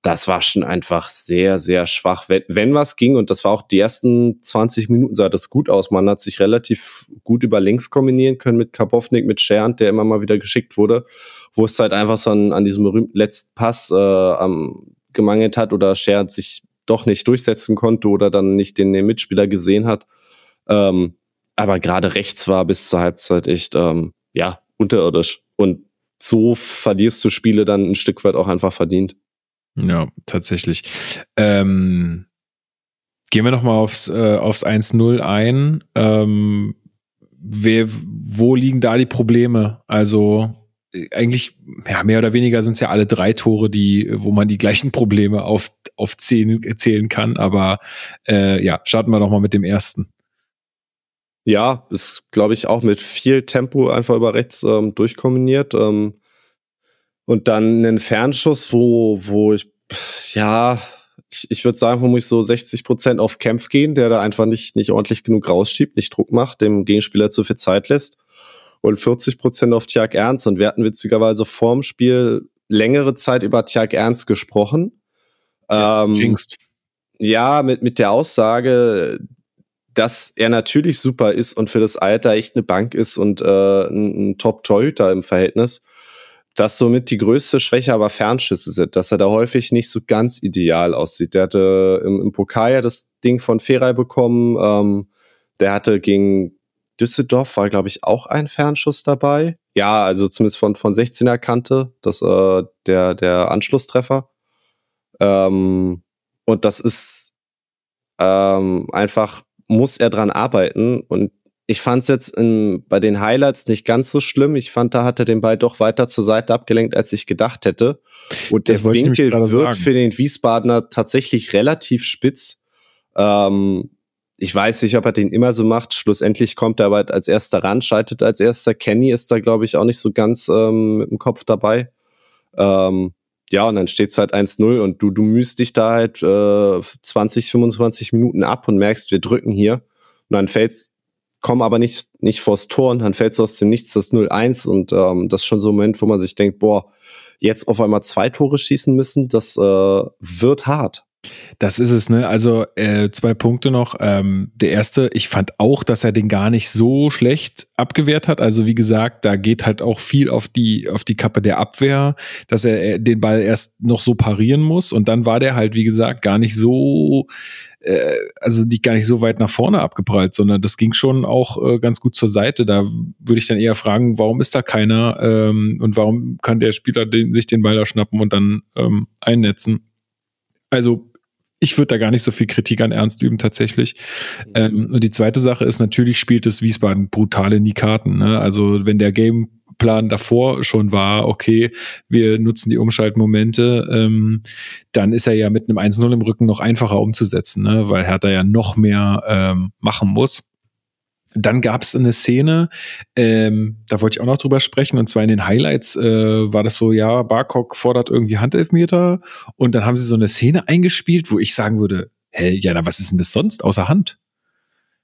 das war schon einfach sehr, sehr schwach. Wenn, wenn was ging, und das war auch die ersten 20 Minuten, sah das gut aus. Man hat sich relativ gut über links kombinieren können mit Kapownik, mit Schernd, der immer mal wieder geschickt wurde, wo es halt einfach so an, an diesem berühmten letzten Pass äh, am, gemangelt hat oder Schernd sich doch nicht durchsetzen konnte oder dann nicht den, den Mitspieler gesehen hat. Ähm, aber gerade rechts war bis zur Halbzeit echt, ähm, ja, unterirdisch. Und so verlierst du Spiele dann ein Stück weit auch einfach verdient. Ja, tatsächlich. Ähm, gehen wir nochmal aufs, äh, aufs 1-0 ein. Ähm, wer, wo liegen da die Probleme? Also äh, eigentlich, ja, mehr oder weniger sind es ja alle drei Tore, die, wo man die gleichen Probleme auf, auf zählen, zählen kann. Aber äh, ja, starten wir doch mal mit dem ersten. Ja, ist, glaube ich, auch mit viel Tempo einfach über rechts ähm, durchkombiniert. Ähm, und dann einen Fernschuss, wo, wo ich, ja, ich, ich würde sagen, wo muss ich so 60 Prozent auf Kämpf gehen, der da einfach nicht, nicht ordentlich genug rausschiebt, nicht Druck macht, dem Gegenspieler zu viel Zeit lässt. Und 40 Prozent auf Tjag Ernst. Und wir hatten witzigerweise vorm Spiel längere Zeit über Tjag Ernst gesprochen. Ähm, jinxed. Ja, mit, mit der Aussage, dass er natürlich super ist und für das Alter echt eine Bank ist und äh, ein, ein Top-Torhüter im Verhältnis dass somit die größte Schwäche aber Fernschüsse sind, dass er da häufig nicht so ganz ideal aussieht. Der hatte im, im Pokal ja das Ding von Feray bekommen. Ähm, der hatte gegen Düsseldorf war, glaube ich, auch ein Fernschuss dabei. Ja, also zumindest von, von 16er Kante, das, äh, der, der Anschlusstreffer. Ähm, und das ist ähm, einfach, muss er dran arbeiten. Und ich fand es jetzt in, bei den Highlights nicht ganz so schlimm. Ich fand, da hat er den Ball doch weiter zur Seite abgelenkt, als ich gedacht hätte. Und der Winkel wird sagen. für den Wiesbadener tatsächlich relativ spitz. Ähm, ich weiß nicht, ob er den immer so macht. Schlussendlich kommt er aber als erster ran, schaltet als erster. Kenny ist da, glaube ich, auch nicht so ganz ähm, mit dem Kopf dabei. Ähm, ja, und dann steht's halt 1-0 und du, du mühst dich da halt äh, 20, 25 Minuten ab und merkst, wir drücken hier. Und dann fällt's, komm aber nicht, nicht vors Tor und dann fällt's aus dem Nichts das 0-1 und ähm, das ist schon so ein Moment, wo man sich denkt, boah, jetzt auf einmal zwei Tore schießen müssen, das äh, wird hart. Das ist es, ne? Also äh, zwei Punkte noch. Ähm, der erste, ich fand auch, dass er den gar nicht so schlecht abgewehrt hat. Also wie gesagt, da geht halt auch viel auf die auf die Kappe der Abwehr, dass er äh, den Ball erst noch so parieren muss und dann war der halt wie gesagt gar nicht so äh, also nicht gar nicht so weit nach vorne abgeprallt, sondern das ging schon auch äh, ganz gut zur Seite. Da würde ich dann eher fragen, warum ist da keiner ähm, und warum kann der Spieler den, sich den Ball da schnappen und dann ähm, einnetzen? Also ich würde da gar nicht so viel Kritik an Ernst üben tatsächlich. Mhm. Ähm, und die zweite Sache ist, natürlich spielt es Wiesbaden brutal in die Karten. Ne? Also wenn der Gameplan davor schon war, okay, wir nutzen die Umschaltmomente, ähm, dann ist er ja mit einem 1-0 im Rücken noch einfacher umzusetzen, ne? weil Hertha ja noch mehr ähm, machen muss. Dann gab es eine Szene, ähm, da wollte ich auch noch drüber sprechen, und zwar in den Highlights äh, war das so, ja, Barcock fordert irgendwie Handelfmeter und dann haben sie so eine Szene eingespielt, wo ich sagen würde, hä, ja, na, was ist denn das sonst außer Hand?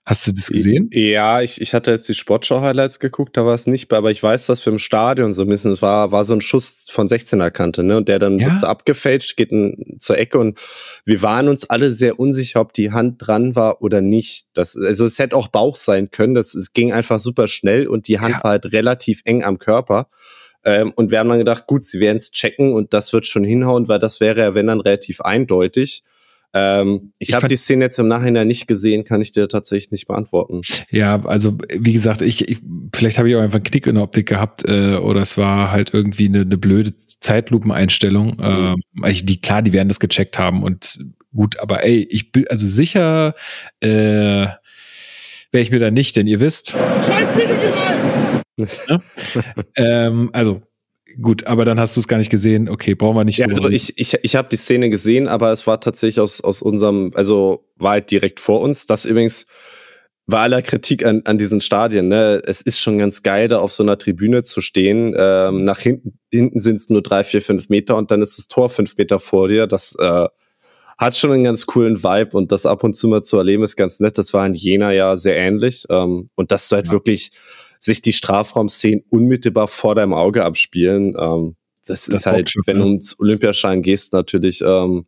Hast du das gesehen? Ja, ich, ich hatte jetzt die Sportschau-Highlights geguckt, da war es nicht, aber ich weiß, dass für im Stadion so ein bisschen, es war, war so ein Schuss von 16er Kante, ne? Und der dann ja? wird so abgefälscht, geht in, zur Ecke und wir waren uns alle sehr unsicher, ob die Hand dran war oder nicht. Das, also es hätte auch Bauch sein können, das, es ging einfach super schnell und die Hand ja. war halt relativ eng am Körper. Ähm, und wir haben dann gedacht, gut, sie werden es checken und das wird schon hinhauen, weil das wäre ja, wenn dann relativ eindeutig. Ähm, ich, ich habe die Szene jetzt im Nachhinein nicht gesehen, kann ich dir tatsächlich nicht beantworten. Ja, also wie gesagt, ich, ich vielleicht habe ich auch einfach einen Knick in der Optik gehabt äh, oder es war halt irgendwie eine, eine blöde Zeitlupeneinstellung. Mhm. Ähm, die klar, die werden das gecheckt haben und gut, aber ey, ich bin also sicher äh, wäre ich mir da nicht, denn ihr wisst. Scheiß ja? *laughs* ähm, also gut, aber dann hast du es gar nicht gesehen. Okay, brauchen wir nicht. Ja, also ich, ich, ich habe die Szene gesehen, aber es war tatsächlich aus, aus unserem, also war halt direkt vor uns. Das übrigens bei aller Kritik an, an diesen Stadien, ne, es ist schon ganz geil, da auf so einer Tribüne zu stehen. Ähm, nach hinten, hinten sind es nur drei, vier, fünf Meter und dann ist das Tor fünf Meter vor dir. Das äh, hat schon einen ganz coolen Vibe und das ab und zu mal zu erleben ist ganz nett. Das war in Jena ja sehr ähnlich. Ähm, und das ist halt ja. wirklich sich die Strafraumszenen unmittelbar vor deinem Auge abspielen. Ähm, das, das, ist halt, schon, wenn du ins Olympiaschein gehst, natürlich ähm,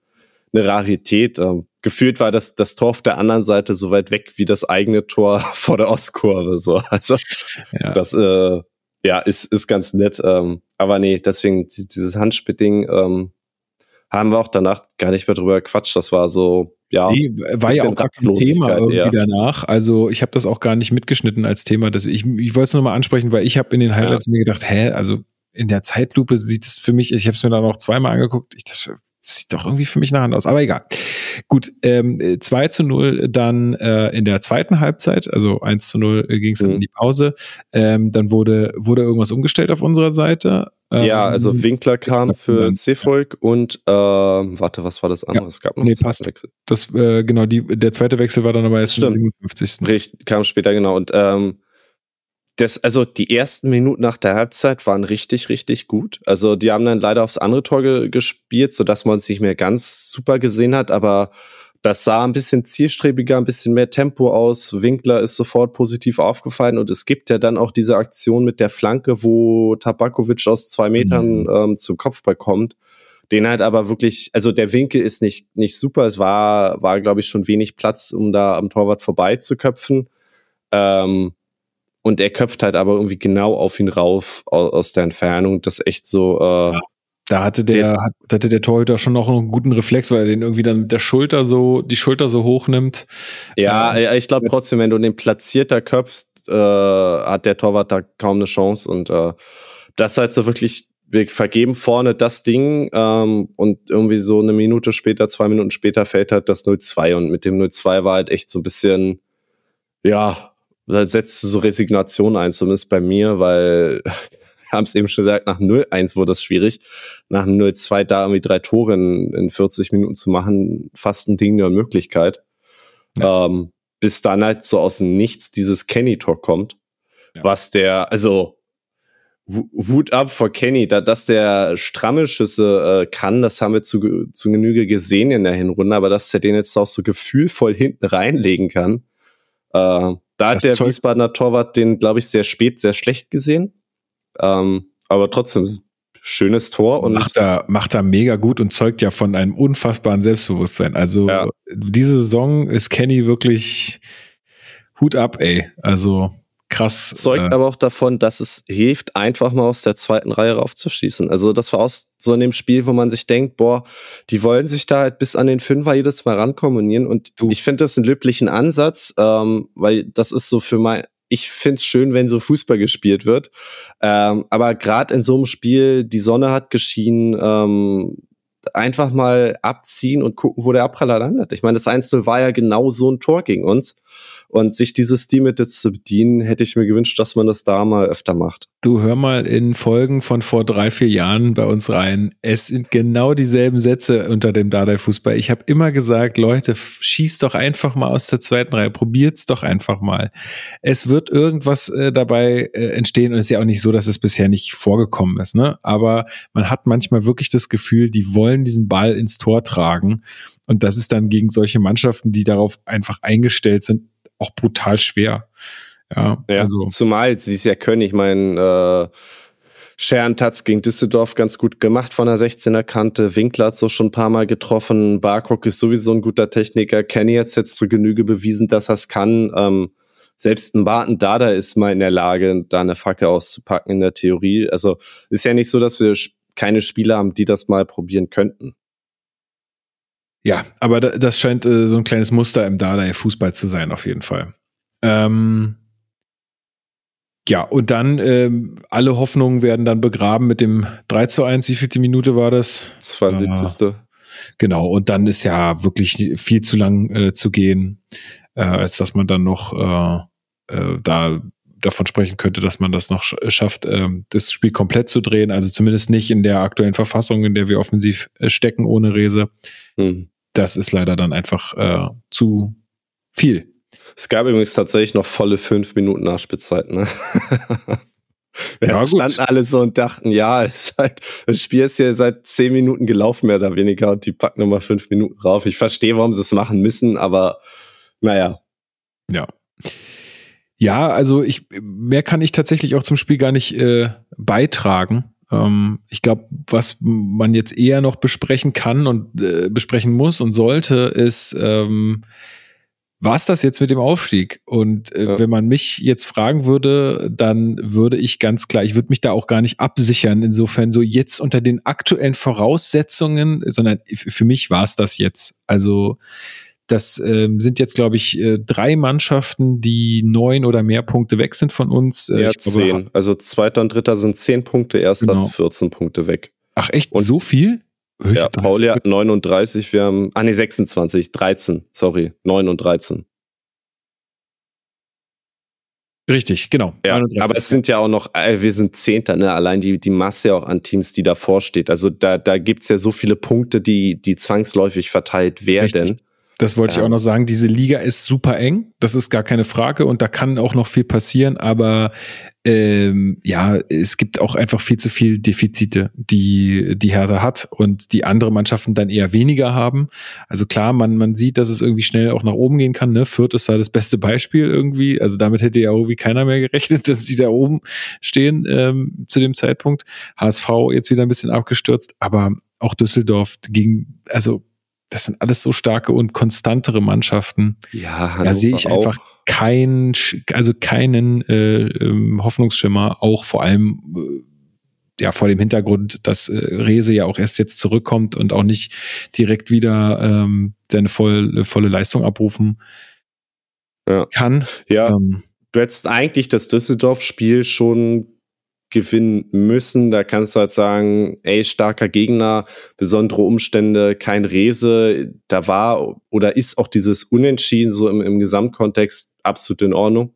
eine Rarität. Ähm, gefühlt war das, das Tor auf der anderen Seite so weit weg wie das eigene Tor *laughs* vor der Ostkurve. So. Also ja. das äh, ja, ist, ist ganz nett. Ähm, aber nee, deswegen dieses Handspitting ähm, haben wir auch danach gar nicht mehr drüber gequatscht. Das war so, ja. Nee, war ja auch gar kein Thema irgendwie ja. danach. Also ich habe das auch gar nicht mitgeschnitten als Thema. Das, ich ich wollte es nochmal ansprechen, weil ich habe in den Highlights ja. mir gedacht, hä, also in der Zeitlupe sieht es für mich, ich habe es mir dann auch zweimal angeguckt, ich dachte, sieht doch irgendwie für mich nach Hand aus, aber egal. Gut, ähm, 2 zu 0 dann äh, in der zweiten Halbzeit, also 1 zu 0 ging es dann mhm. in die Pause. Ähm, dann wurde, wurde irgendwas umgestellt auf unserer Seite. Ähm, ja, also Winkler kam für Seevolk ja. und ähm, warte, was war das andere? Ja. Es gab noch nee, passt. Wechsel. Das, äh, genau, die, der zweite Wechsel war dann aber erst Stimmt. im 57. Richtig, kam später, genau. Und ähm, das, also die ersten Minuten nach der Halbzeit waren richtig, richtig gut. Also die haben dann leider aufs andere Tor ge gespielt, sodass man es nicht mehr ganz super gesehen hat, aber das sah ein bisschen zielstrebiger, ein bisschen mehr Tempo aus. Winkler ist sofort positiv aufgefallen und es gibt ja dann auch diese Aktion mit der Flanke, wo Tabakovic aus zwei Metern mhm. ähm, zum Kopfball kommt. Den halt aber wirklich, also der Winkel ist nicht, nicht super. Es war, war glaube ich, schon wenig Platz, um da am Torwart vorbeizuköpfen. Ähm, und er köpft halt aber irgendwie genau auf ihn rauf aus, der Entfernung. Das echt so. Äh, ja, da hatte der, der, hatte der Torhüter schon noch einen guten Reflex, weil er den irgendwie dann mit der Schulter so, die Schulter so hoch nimmt. Ja, ähm, ich glaube trotzdem, wenn du den platzierter köpfst, äh, hat der Torwart da kaum eine Chance. Und äh, das ist halt so wirklich, wir vergeben vorne das Ding ähm, und irgendwie so eine Minute später, zwei Minuten später fällt halt das 0-2 und mit dem 0-2 war halt echt so ein bisschen, ja, da setzt so Resignation ein, zumindest bei mir, weil *laughs* wir haben es eben schon gesagt, nach 0-1 wurde das schwierig. Nach 0-2 da irgendwie drei Tore in, in 40 Minuten zu machen, fast ein Ding der Unmöglichkeit. Ja. Ähm, bis dann halt so aus dem Nichts dieses Kenny-Tor kommt. Ja. Was der, also Hut ab vor Kenny, da, dass der stramme Schüsse äh, kann, das haben wir zu, zu Genüge gesehen in der Hinrunde, aber dass er den jetzt auch so gefühlvoll hinten reinlegen kann. Äh, da hat der Zeug Wiesbadener Torwart den, glaube ich, sehr spät, sehr schlecht gesehen. Ähm, aber trotzdem, schönes Tor und macht er macht er mega gut und zeugt ja von einem unfassbaren Selbstbewusstsein. Also ja. diese Saison ist Kenny wirklich Hut ab, ey. Also krass. Zeugt äh, aber auch davon, dass es hilft, einfach mal aus der zweiten Reihe raufzuschießen. Also das war aus so in dem Spiel, wo man sich denkt, boah, die wollen sich da halt bis an den Fünfer jedes Mal rankommunieren. Und du. ich finde das einen löblichen Ansatz, ähm, weil das ist so für mein, ich find's schön, wenn so Fußball gespielt wird. Ähm, aber gerade in so einem Spiel, die Sonne hat geschienen, ähm, einfach mal abziehen und gucken, wo der Abpraller landet. Ich meine, das 1-0 war ja genau so ein Tor gegen uns. Und sich dieses Steam-It zu bedienen, hätte ich mir gewünscht, dass man das da mal öfter macht. Du hör mal in Folgen von vor drei, vier Jahren bei uns rein. Es sind genau dieselben Sätze unter dem Dardai-Fußball. Ich habe immer gesagt, Leute, schießt doch einfach mal aus der zweiten Reihe, probiert's doch einfach mal. Es wird irgendwas äh, dabei äh, entstehen und es ist ja auch nicht so, dass es bisher nicht vorgekommen ist, ne? Aber man hat manchmal wirklich das Gefühl, die wollen diesen Ball ins Tor tragen und das ist dann gegen solche Mannschaften, die darauf einfach eingestellt sind, auch brutal schwer. Ja, ja also. zumal sie es ja können. Ich meine, äh, Sharon Tatz gegen Düsseldorf ganz gut gemacht von der 16er Kante. Winkler hat so schon ein paar Mal getroffen. Barcock ist sowieso ein guter Techniker. Kenny hat jetzt zur Genüge bewiesen, dass er es kann. Ähm, selbst ein Barton Dada ist mal in der Lage, da eine Facke auszupacken in der Theorie. Also ist ja nicht so, dass wir keine Spieler haben, die das mal probieren könnten. Ja, aber das scheint äh, so ein kleines Muster im Dardai-Fußball zu sein, auf jeden Fall. Ähm, ja, und dann ähm, alle Hoffnungen werden dann begraben mit dem 3 zu 1. Wie vielte Minute war das? 72. Äh, genau, und dann ist ja wirklich viel zu lang äh, zu gehen, äh, als dass man dann noch äh, äh, da davon sprechen könnte, dass man das noch schafft, ähm, das Spiel komplett zu drehen. Also zumindest nicht in der aktuellen Verfassung, in der wir offensiv äh, stecken ohne Rese. Hm. Das ist leider dann einfach äh, zu viel. Es gab übrigens tatsächlich noch volle fünf Minuten Nachspielzeit. Ne? *laughs* Wir ja, standen alle so und dachten, ja, *laughs* ist halt, das Spiel ist ja seit zehn Minuten gelaufen, mehr oder weniger, und die packen nochmal fünf Minuten rauf. Ich verstehe, warum sie es machen müssen, aber naja. Ja. Ja, also ich, mehr kann ich tatsächlich auch zum Spiel gar nicht äh, beitragen. Ähm, ich glaube, was man jetzt eher noch besprechen kann und äh, besprechen muss und sollte, ist, ähm, was das jetzt mit dem Aufstieg? Und äh, ja. wenn man mich jetzt fragen würde, dann würde ich ganz klar, ich würde mich da auch gar nicht absichern, insofern so jetzt unter den aktuellen Voraussetzungen, sondern für mich war es das jetzt. Also das ähm, sind jetzt, glaube ich, äh, drei Mannschaften, die neun oder mehr Punkte weg sind von uns. Äh, ja, zehn. Also zweiter und dritter sind zehn Punkte, erster genau. 14 Punkte weg. Ach echt, und so viel? Ich ja, Pauli hat 39, wir haben, ah nee, 26, 13, sorry, 9 und 13. Richtig, genau. Ja, aber es sind ja auch noch, äh, wir sind Zehnter, ne? allein die, die Masse auch an Teams, die davor steht. Also da, da gibt's ja so viele Punkte, die, die zwangsläufig verteilt werden. Richtig. Das wollte ja. ich auch noch sagen. Diese Liga ist super eng. Das ist gar keine Frage. Und da kann auch noch viel passieren. Aber ähm, ja, es gibt auch einfach viel zu viel Defizite, die die Hertha hat und die andere Mannschaften dann eher weniger haben. Also klar, man, man sieht, dass es irgendwie schnell auch nach oben gehen kann. Ne? Fürth ist da das beste Beispiel irgendwie. Also damit hätte ja irgendwie keiner mehr gerechnet, *laughs* dass sie da oben stehen ähm, zu dem Zeitpunkt. HSV jetzt wieder ein bisschen abgestürzt, aber auch Düsseldorf ging, also das sind alles so starke und konstantere Mannschaften. Ja, Hannover da sehe ich einfach keinen, also keinen äh, ähm, Hoffnungsschimmer, auch vor allem äh, ja vor dem Hintergrund, dass äh, Rese ja auch erst jetzt zurückkommt und auch nicht direkt wieder ähm, seine voll, volle Leistung abrufen ja. kann. Ja. Ähm, du hättest eigentlich das Düsseldorf-Spiel schon gewinnen müssen. Da kannst du halt sagen, ey, starker Gegner, besondere Umstände, kein Rese. Da war oder ist auch dieses Unentschieden so im, im Gesamtkontext absolut in Ordnung.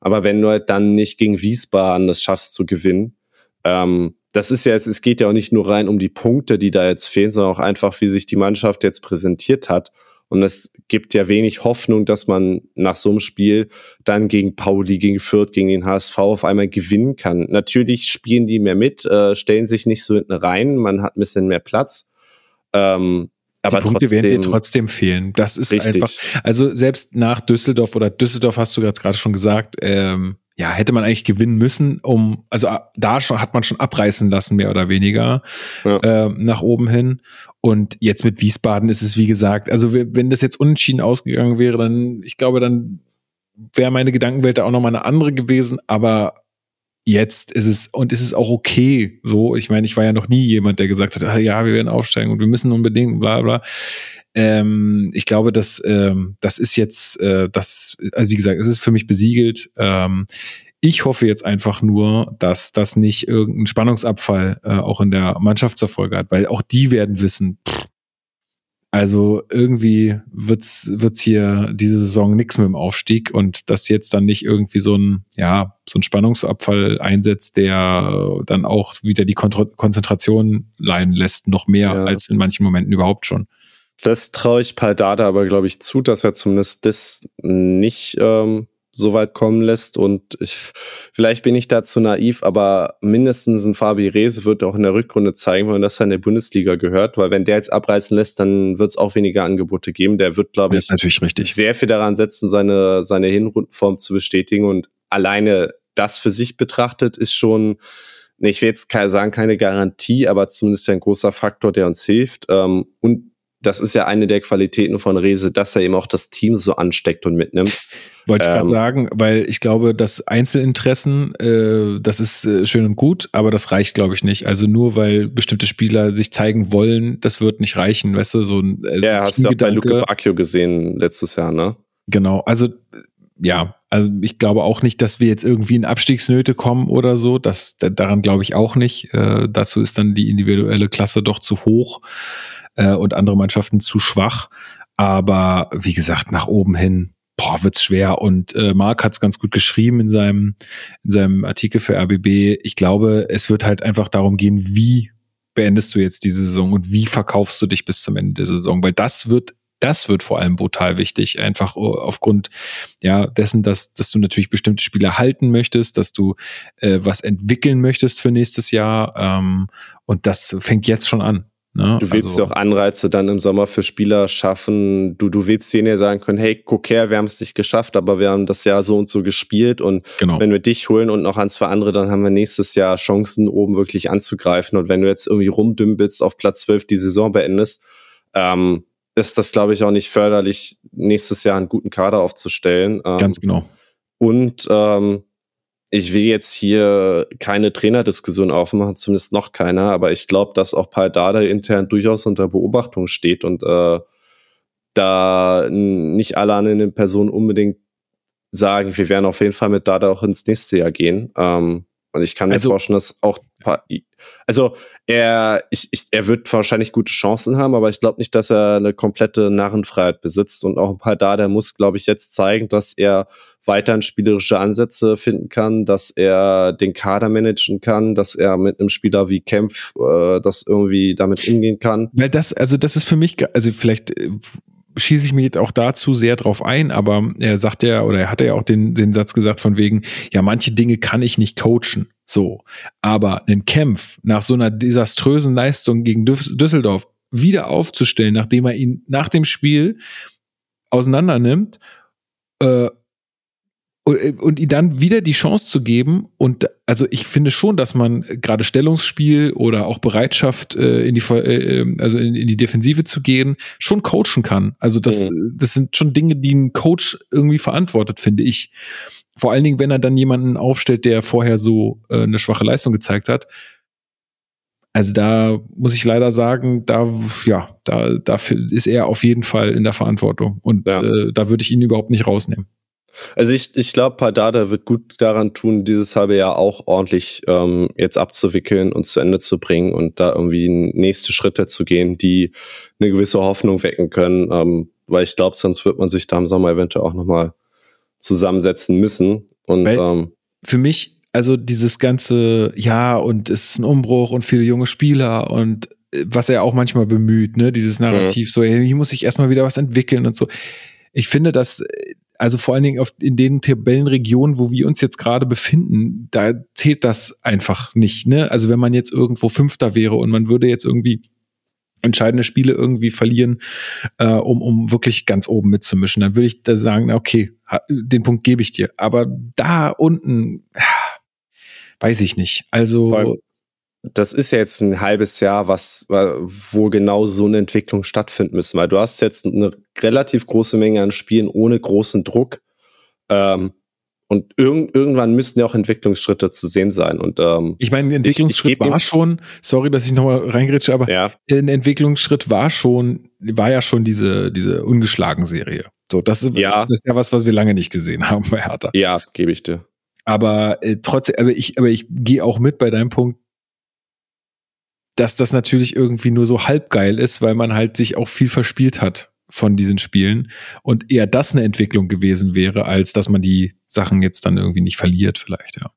Aber wenn du halt dann nicht gegen Wiesbaden es schaffst zu gewinnen, ähm, das ist ja, es geht ja auch nicht nur rein um die Punkte, die da jetzt fehlen, sondern auch einfach, wie sich die Mannschaft jetzt präsentiert hat. Und es gibt ja wenig Hoffnung, dass man nach so einem Spiel dann gegen Pauli, gegen Fürth, gegen den HSV auf einmal gewinnen kann. Natürlich spielen die mehr mit, äh, stellen sich nicht so hinten rein, man hat ein bisschen mehr Platz. Ähm, aber die Punkte trotzdem, werden dir trotzdem fehlen. Das ist Richtig. einfach, also selbst nach Düsseldorf oder Düsseldorf hast du gerade schon gesagt, ähm, ja, hätte man eigentlich gewinnen müssen, um, also äh, da schon hat man schon abreißen lassen, mehr oder weniger, Ja. äh, nach oben hin. Und jetzt mit Wiesbaden ist es, wie gesagt, also we- wenn das jetzt unentschieden ausgegangen wäre, dann, ich glaube, dann wäre meine Gedankenwelt da auch nochmal eine andere gewesen, aber jetzt ist es, und ist es auch okay, so, ich meine, ich war ja noch nie jemand, der gesagt hat, ah, ja, wir werden aufsteigen und wir müssen unbedingt, bla, bla. Ähm, ich glaube, dass ähm, das ist jetzt, äh, das, also wie gesagt, es ist für mich besiegelt. Ähm, ich hoffe jetzt einfach nur, dass das nicht irgendeinen Spannungsabfall äh, auch in der Mannschaft zur Folge hat, weil auch die werden wissen, pff, also irgendwie wird's wird's hier diese Saison nichts mit dem Aufstieg und dass jetzt dann nicht irgendwie so ein ja so ein Spannungsabfall einsetzt, der dann auch wieder die Kontro Konzentration leiden lässt, noch mehr Ja. als in manchen Momenten überhaupt schon. Das traue ich Paldada aber, glaube ich, zu, dass er zumindest das nicht ähm, so weit kommen lässt. Und ich, vielleicht bin ich da zu naiv, aber mindestens ein Fabi Rehse wird auch in der Rückrunde zeigen wollen, dass er in der Bundesliga gehört, weil wenn der jetzt abreißen lässt, dann wird es auch weniger Angebote geben. Der wird, glaube ich, natürlich richtig. sehr viel daran setzen, seine, seine Hinrundenform zu bestätigen. Und alleine das für sich betrachtet ist schon, ich will jetzt sagen, keine Garantie, aber zumindest ein großer Faktor, der uns hilft. Ähm, und das ist ja eine der Qualitäten von Rese, dass er eben auch das Team so ansteckt und mitnimmt. Wollte ich gerade Ähm, sagen, weil ich glaube, dass Einzelinteressen, äh, das ist äh, schön und gut, aber das reicht, glaube ich, nicht. Also nur weil bestimmte Spieler sich zeigen wollen, das wird nicht reichen, weißt du, so ein äh, Ja, hast du auch bei. Luke Bacchio gesehen letztes Jahr, ne? Genau, also äh, ja, also ich glaube auch nicht, dass wir jetzt irgendwie in Abstiegsnöte kommen oder so. Das, da- daran glaube ich auch nicht. Äh, dazu ist dann die individuelle Klasse doch zu hoch äh, und andere Mannschaften zu schwach. Aber wie gesagt, nach oben hin, boah, wird's schwer. Und äh, Marc hat's ganz gut geschrieben in seinem, in seinem Artikel für RBB. Ich glaube, es wird halt einfach darum gehen, wie beendest du jetzt diese Saison und wie verkaufst du dich bis zum Ende der Saison? Weil das wird das wird vor allem brutal wichtig, einfach aufgrund ja dessen, dass dass du natürlich bestimmte Spieler halten möchtest, dass du äh, was entwickeln möchtest für nächstes Jahr ähm, und das fängt jetzt schon an. Ne? Du willst Also- ja auch Anreize dann im Sommer für Spieler schaffen. Du, du willst denen ja sagen können, hey, guck her, wir haben es nicht geschafft, aber wir haben das Jahr so und so gespielt und genau. wenn wir dich holen und noch ein, zwei andere, dann haben wir nächstes Jahr Chancen, oben wirklich anzugreifen. Und wenn du jetzt irgendwie rumdümpelst, auf Platz 12 die Saison beendest, ähm, ist das, glaube ich, auch nicht förderlich, nächstes Jahr einen guten Kader aufzustellen. Ähm, Ganz genau. und ähm, ich will jetzt hier keine Trainerdiskussion aufmachen, zumindest noch keiner, aber ich glaube, dass auch Paul Dardai intern durchaus unter Beobachtung steht und äh, da nicht alle anderen Personen unbedingt sagen, wir werden auf jeden Fall mit Dada auch ins nächste Jahr gehen. Ähm, und ich kann mir Also- vorstellen, dass auch Pa- also er, ich, ich, er wird wahrscheinlich gute Chancen haben, aber ich glaube nicht, dass er eine komplette Narrenfreiheit besitzt. Und auch ein paar da, der muss, glaube ich, jetzt zeigen, dass er weiterhin spielerische Ansätze finden kann, dass er den Kader managen kann, dass er mit einem Spieler wie Kempf äh, das irgendwie damit umgehen kann. Weil das, also das ist für mich, also vielleicht äh, schieße ich mich jetzt auch dazu sehr drauf ein, aber er sagt ja, oder er hat ja auch den, den Satz gesagt von wegen, ja, manche Dinge kann ich nicht coachen. So. Aber einen Kämpf nach so einer desaströsen Leistung gegen Düs- Düsseldorf wieder aufzustellen, nachdem er ihn nach dem Spiel auseinander nimmt, äh, und, und ihm dann wieder die Chance zu geben und also ich finde schon, dass man gerade Stellungsspiel oder auch Bereitschaft äh, in die äh, ähm, also in, in die Defensive zu gehen schon coachen kann. Also das das sind schon Dinge, die ein Coach irgendwie verantwortet, finde ich. Vor allen Dingen, wenn er dann jemanden aufstellt, der vorher so äh, eine schwache Leistung gezeigt hat. Also da muss ich leider sagen, da ja, da dafür ist er auf jeden Fall in der Verantwortung und Ja. äh, da würde ich ihn überhaupt nicht rausnehmen. Also ich, ich glaube, Pardada wird gut daran tun, dieses halbe Jahr auch ordentlich ähm, jetzt abzuwickeln und zu Ende zu bringen und da irgendwie nächste Schritte zu gehen, die eine gewisse Hoffnung wecken können. Ähm, weil ich glaube, sonst wird man sich da im Sommer eventuell auch nochmal zusammensetzen müssen. Und Weil- ähm, für mich, also dieses ganze, ja, und es ist ein Umbruch und viele junge Spieler und äh, was er auch manchmal bemüht, ne, dieses Narrativ, so, hey, hier muss sich erstmal wieder was entwickeln und so. Ich finde, dass, äh, also vor allen Dingen auf, in den Tabellenregionen, wo wir uns jetzt gerade befinden, da zählt das einfach nicht, ne? Also wenn man jetzt irgendwo Fünfter wäre und man würde jetzt irgendwie entscheidende Spiele irgendwie verlieren, äh, um, um wirklich ganz oben mitzumischen, dann würde ich da sagen, okay, den Punkt gebe ich dir. Aber da unten, weiß ich nicht. Also, das ist ja jetzt ein halbes Jahr, was, wo genau so eine Entwicklung stattfinden müssen, weil du hast jetzt eine relativ große Menge an Spielen ohne großen Druck. Ähm, und irgend, irgendwann müssten ja auch Entwicklungsschritte zu sehen sein. Und ähm, ich meine, ein Entwicklungsschritt geb ihm- war schon, sorry, dass ich nochmal reingrätsche, aber ja, ein Entwicklungsschritt war schon, war ja schon diese, diese ungeschlagen Serie. So, das, ist- Ja. das ist ja was, was wir lange nicht gesehen haben bei Hertha. ja, gebe ich dir. Aber äh, trotzdem, aber ich, aber ich gehe auch mit bei deinem Punkt, dass das natürlich irgendwie nur so halbgeil ist, weil man halt sich auch viel verspielt hat von diesen Spielen und eher das eine Entwicklung gewesen wäre, als dass man die Sachen jetzt dann irgendwie nicht verliert, vielleicht, ja.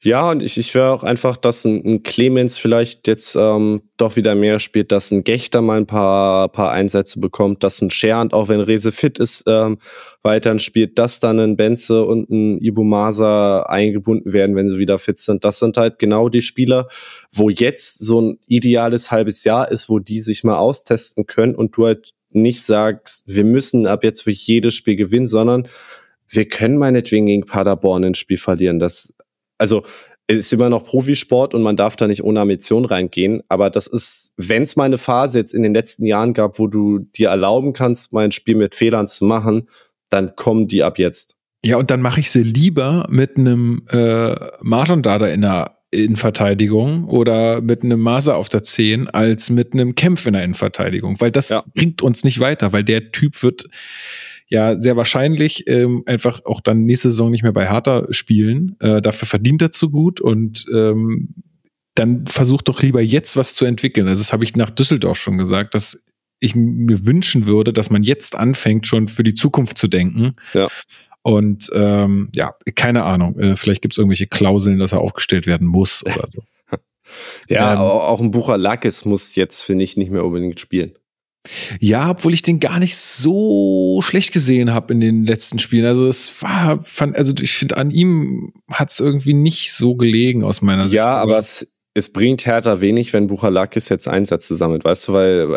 Ja, und ich, ich wäre auch einfach, dass ein, ein Clemens vielleicht jetzt ähm, doch wieder mehr spielt, dass ein Gechter mal ein paar, paar Einsätze bekommt, dass ein Schernd, auch wenn Rese fit ist, ähm, weiterhin spielt, dass dann ein Benze und ein Ibumasa eingebunden werden, wenn sie wieder fit sind. Das sind halt genau die Spieler, wo jetzt so ein ideales halbes Jahr ist, wo die sich mal austesten können und du halt nicht sagst, wir müssen ab jetzt für jedes Spiel gewinnen, sondern wir können meinetwegen gegen Paderborn ein Spiel verlieren. Das, also es ist immer noch Profisport und man darf da nicht ohne Ambition reingehen. Aber das ist, wenn es mal eine Phase jetzt in den letzten Jahren gab, wo du dir erlauben kannst, mal ein Spiel mit Fehlern zu machen, dann kommen die ab jetzt. Ja, und dann mache ich sie lieber mit einem äh, Martin Dada in der Innenverteidigung oder mit einem Maser auf der 10 als mit einem Kempf in der Innenverteidigung, weil das Ja. bringt uns nicht weiter, weil der Typ wird ja sehr wahrscheinlich ähm, einfach auch dann nächste Saison nicht mehr bei Hertha spielen. Äh, dafür verdient er zu gut und ähm, dann versucht doch lieber jetzt was zu entwickeln. Also das habe ich nach Düsseldorf schon gesagt, dass ich mir wünschen würde, dass man jetzt anfängt, schon für die Zukunft zu denken. Ja. Und ähm, ja, keine Ahnung. Äh, vielleicht gibt es irgendwelche Klauseln, dass er aufgestellt werden muss oder so. *laughs* Ja, Ähm, auch, ein Bucher Lackes muss jetzt, finde ich, nicht mehr unbedingt spielen. Ja, obwohl ich den gar nicht so schlecht gesehen habe in den letzten Spielen. Also es war, fand, also ich finde, an ihm hat es irgendwie nicht so gelegen aus meiner Sicht. Ja, aber es, es bringt Hertha wenig, wenn Buchalakis jetzt Einsätze sammelt, weißt du, weil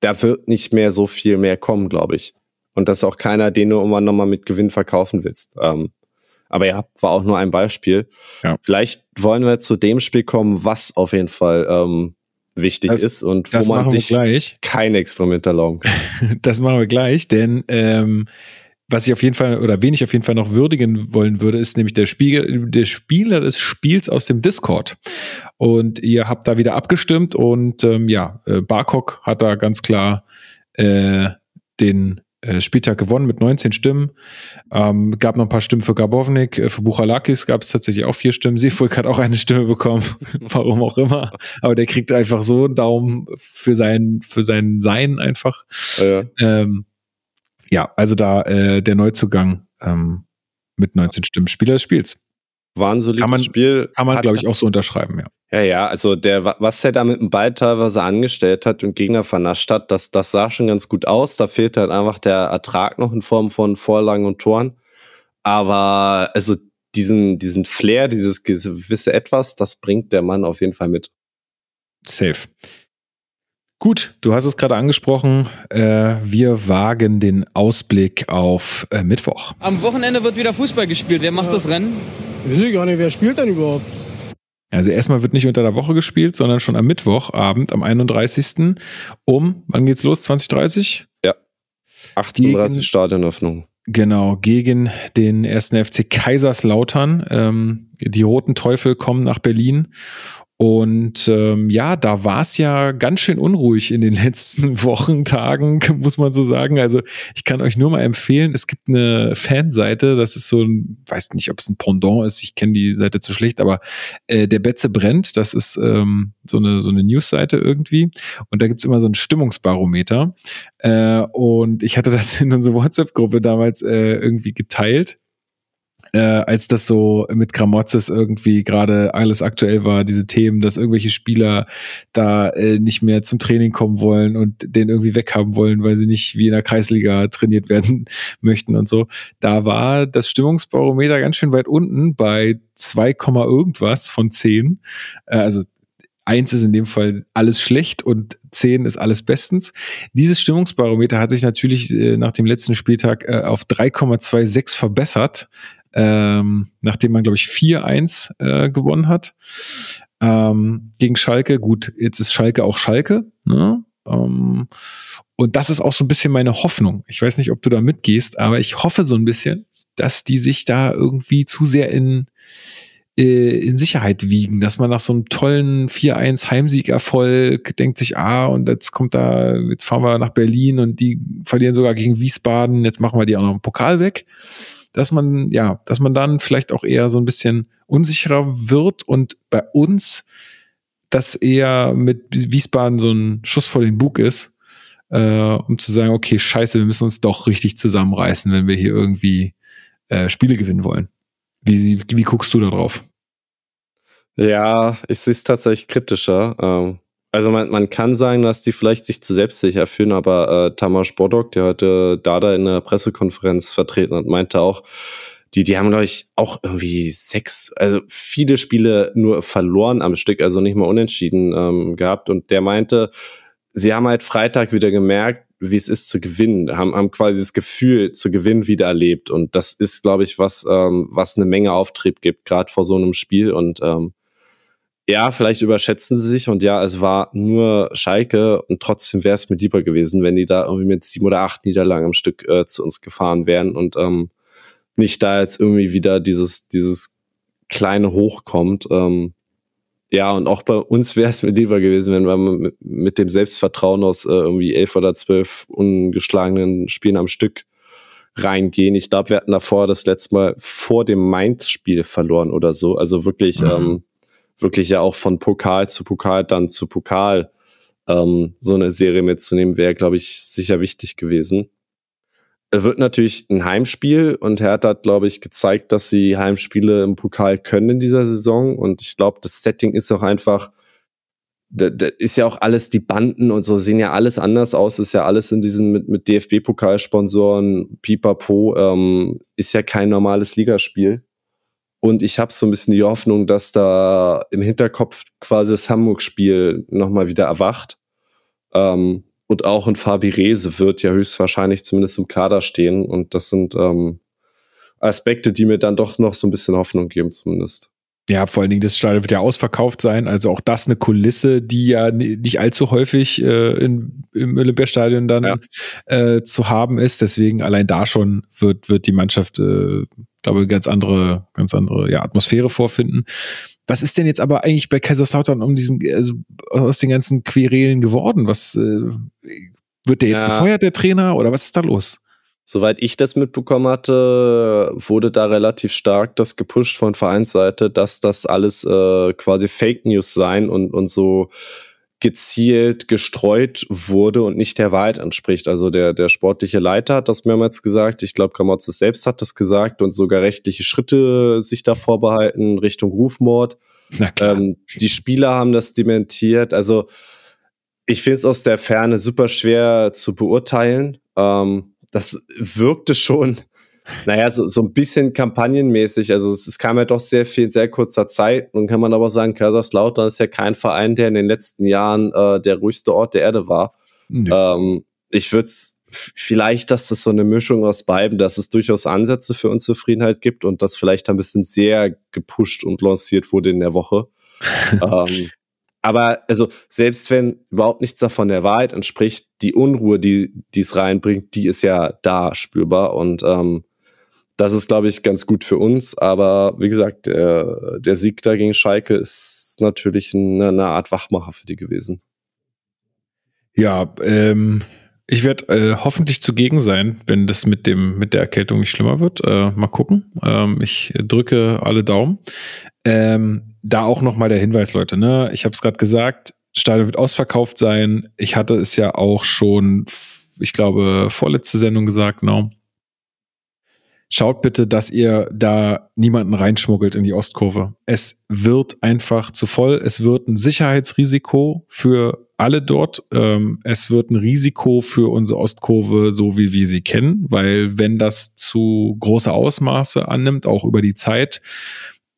da wird nicht mehr so viel mehr kommen, glaube ich. Und das ist auch keiner, den du irgendwann nochmal mit Gewinn verkaufen willst. Ähm, aber ja, war auch nur ein Beispiel. Ja. Vielleicht wollen wir zu dem Spiel kommen, was auf jeden Fall ähm, wichtig Das- ist und wo man sich gleich. keine Experimente erlauben kann. *laughs* Das machen wir gleich, denn ähm, was ich auf jeden Fall oder wen ich auf jeden Fall noch würdigen wollen würde, ist nämlich der Spieler, der Spieler des Spiels aus dem Discord. Und ihr habt da wieder abgestimmt und ähm, ja, äh, Barkok hat da ganz klar äh, den Spieltag gewonnen mit 19 Stimmen. Ähm, gab noch ein paar Stimmen für Gabovnik, äh, für Buchalakis gab es tatsächlich auch vier Stimmen. Seefolk hat auch eine Stimme bekommen, *laughs* warum auch immer. Aber der kriegt einfach so einen Daumen für sein, für sein Sein einfach. Äh, Ähm, ja, also da äh, der Neuzugang ähm, mit 19 Stimmen Spieler des Spiels. War ein solides Kann man- Spiel. Kann man, glaube ich, auch so unterschreiben, ja. Ja, ja, also der, wa- was er da mit dem Ball teilweise angestellt hat und Gegner vernascht hat, das, das sah schon ganz gut aus. Da fehlt halt einfach der Ertrag noch in Form von Vorlagen und Toren. Aber also diesen, diesen Flair, dieses gewisse Etwas, das bringt der Mann auf jeden Fall mit. Safe. Gut, du hast es gerade angesprochen. Äh, wir wagen den Ausblick auf äh, Mittwoch. Am Wochenende wird wieder Fußball gespielt. Wer macht das Rennen? Weiß ich gar nicht, wer spielt denn überhaupt? Also erstmal wird nicht unter der Woche gespielt, sondern schon am Mittwochabend, am 31. um, wann geht's los? 2030? 18.30 Gegen- Stadionöffnung. Genau, gegen den ersten FC Kaiserslautern. Ähm, die Roten Teufel kommen nach Berlin. Und ähm, ja, da war es ja ganz schön unruhig in den *laughs* letzten Wochen, Tagen, muss man so sagen. Also ich kann euch nur mal empfehlen, es gibt eine Fanseite, das ist so ein, weiß nicht, ob es ein Pendant ist, ich kenne die Seite zu schlecht, aber äh, der Betze brennt, das ist ähm, so eine, so eine News-Seite irgendwie. Und da gibt's immer so ein Stimmungsbarometer. Äh, und ich hatte das *laughs* in unsere WhatsApp-Gruppe damals äh, irgendwie geteilt. Äh, als das so mit Gramozis irgendwie gerade alles aktuell war, diese Themen, dass irgendwelche Spieler da äh, nicht mehr zum Training kommen wollen und den irgendwie weghaben wollen, weil sie nicht wie in der Kreisliga trainiert werden *laughs* möchten und so. Da war das Stimmungsbarometer ganz schön weit unten bei 2, irgendwas von 10. Äh, also eins ist in dem Fall alles schlecht und zehn ist alles bestens. Dieses Stimmungsbarometer hat sich natürlich äh, nach dem letzten Spieltag äh, auf 3,26 verbessert ähm, nachdem man, glaube ich, 4-1 äh, gewonnen hat ähm, gegen Schalke. Gut, jetzt ist Schalke auch Schalke. Ne? Ähm, und das ist auch so ein bisschen meine Hoffnung. Ich weiß nicht, ob du da mitgehst, aber ich hoffe so ein bisschen, dass die sich da irgendwie zu sehr in, äh, in Sicherheit wiegen, dass man nach so einem tollen 4-1 Heimsiegerfolg denkt sich, ah, und jetzt kommt da, jetzt fahren wir nach Berlin und die verlieren sogar gegen Wiesbaden, jetzt machen wir die auch noch im Pokal weg dass man, ja, dass man dann vielleicht auch eher so ein bisschen unsicherer wird und bei uns das eher mit Wiesbaden so ein Schuss vor den Bug ist, äh, um zu sagen, okay, scheiße, wir müssen uns doch richtig zusammenreißen, wenn wir hier irgendwie äh, Spiele gewinnen wollen. Wie, wie guckst du da drauf? Ja, ich sehe es tatsächlich kritischer. Ähm, also man, man kann sagen, dass die vielleicht sich zu selbstsicher fühlen, aber äh, Tamas Bodok, der heute Dada in der Pressekonferenz vertreten hat, meinte auch, die, die haben, glaube ich, auch irgendwie sechs, also viele Spiele nur verloren am Stück, also nicht mal unentschieden ähm, gehabt. Und der meinte, sie haben halt Freitag wieder gemerkt, wie es ist zu gewinnen, haben, haben quasi das Gefühl zu gewinnen wieder erlebt. Und das ist, glaube ich, was, ähm, was eine Menge Auftrieb gibt, gerade vor so einem Spiel. Und ähm, ja, vielleicht überschätzen sie sich und ja, es war nur Schalke und trotzdem wäre es mir lieber gewesen, wenn die da irgendwie mit sieben oder acht Niederlagen am Stück äh, zu uns gefahren wären und ähm, nicht da jetzt irgendwie wieder dieses, dieses kleine Hoch kommt. Ähm, ja, und auch bei uns wäre es mir lieber gewesen, wenn wir mit, mit dem Selbstvertrauen aus äh, irgendwie elf oder zwölf ungeschlagenen Spielen am Stück reingehen. Ich glaube, wir hatten davor das letzte Mal vor dem Mainz-Spiel verloren oder so. Also wirklich mhm. ähm, wirklich ja auch von Pokal zu Pokal dann zu Pokal ähm, so eine Serie mitzunehmen, wäre, glaube ich, sicher wichtig gewesen. Er wird natürlich ein Heimspiel und Hertha hat, glaube ich, gezeigt, dass sie Heimspiele im Pokal können in dieser Saison. Und ich glaube, das Setting ist auch einfach, da, da ist ja auch alles, die Banden und so sehen ja alles anders aus, ist ja alles in diesen mit, mit DFB-Pokalsponsoren, Pipapo, ähm, ist ja kein normales Ligaspiel. Und ich habe so ein bisschen die Hoffnung, dass da im Hinterkopf quasi das Hamburg-Spiel nochmal wieder erwacht. Ähm, und auch ein Fabi Rese wird ja höchstwahrscheinlich zumindest im Kader stehen. Und das sind ähm, Aspekte, die mir dann doch noch so ein bisschen Hoffnung geben, zumindest. Ja, vor allen Dingen, das Stadion wird ja ausverkauft sein. Also auch das eine Kulisse, die ja nicht allzu häufig äh, in, im Olympiastadion dann ja. äh, zu haben ist. Deswegen allein da schon wird, wird die Mannschaft, äh, glaube ich, ganz andere, ganz andere ja, Atmosphäre vorfinden. Was ist denn jetzt aber eigentlich bei Kaiserslautern um diesen, also aus den ganzen Querelen geworden? Was äh, wird der jetzt ja. gefeuert, der Trainer, oder was ist da los? Soweit ich das mitbekommen hatte, wurde da relativ stark das gepusht von Vereinsseite, dass das alles äh, quasi Fake News sein und, und so gezielt gestreut wurde und nicht der Wahrheit entspricht. Also der, der sportliche Leiter hat das mehrmals gesagt. Ich glaube, Kramotzes selbst hat das gesagt und sogar rechtliche Schritte sich da vorbehalten Richtung Rufmord. Ähm, die Spieler haben das dementiert. Also ich finde es aus der Ferne super schwer zu beurteilen. Ähm, das wirkte schon, naja, so, so ein bisschen kampagnenmäßig. Also es, es kam ja doch sehr viel in sehr kurzer Zeit. Nun kann man aber sagen, Kaiserslautern ist ja kein Verein, der in den letzten Jahren äh, der ruhigste Ort der Erde war. Nee. Ähm, ich würde vielleicht, dass das so eine Mischung aus beiden, dass es durchaus Ansätze für Unzufriedenheit gibt und das vielleicht ein bisschen sehr gepusht und lanciert wurde in der Woche. *laughs* ähm, aber also selbst wenn überhaupt nichts davon der Wahrheit entspricht, die Unruhe, die es reinbringt, die ist ja da spürbar und ähm, das ist, glaube ich, ganz gut für uns. Aber wie gesagt, der, der Sieg da gegen Schalke ist natürlich eine, eine Art Wachmacher für die gewesen. Ja, ähm, ich werde äh, hoffentlich zugegen sein, wenn das mit dem mit der Erkältung nicht schlimmer wird. Äh, mal gucken. Ähm, ich drücke alle Daumen. Ähm, da auch nochmal der Hinweis, Leute, ne? Ich habe es gerade gesagt, Stadion wird ausverkauft sein. Ich hatte es ja auch schon, ich glaube, vorletzte Sendung gesagt, no. Schaut bitte, dass ihr da niemanden reinschmuggelt in die Ostkurve. Es wird einfach zu voll. Es wird ein Sicherheitsrisiko für alle dort. Ähm, es wird ein Risiko für unsere Ostkurve, so wie wir sie kennen, weil wenn das zu große Ausmaße annimmt, auch über die Zeit,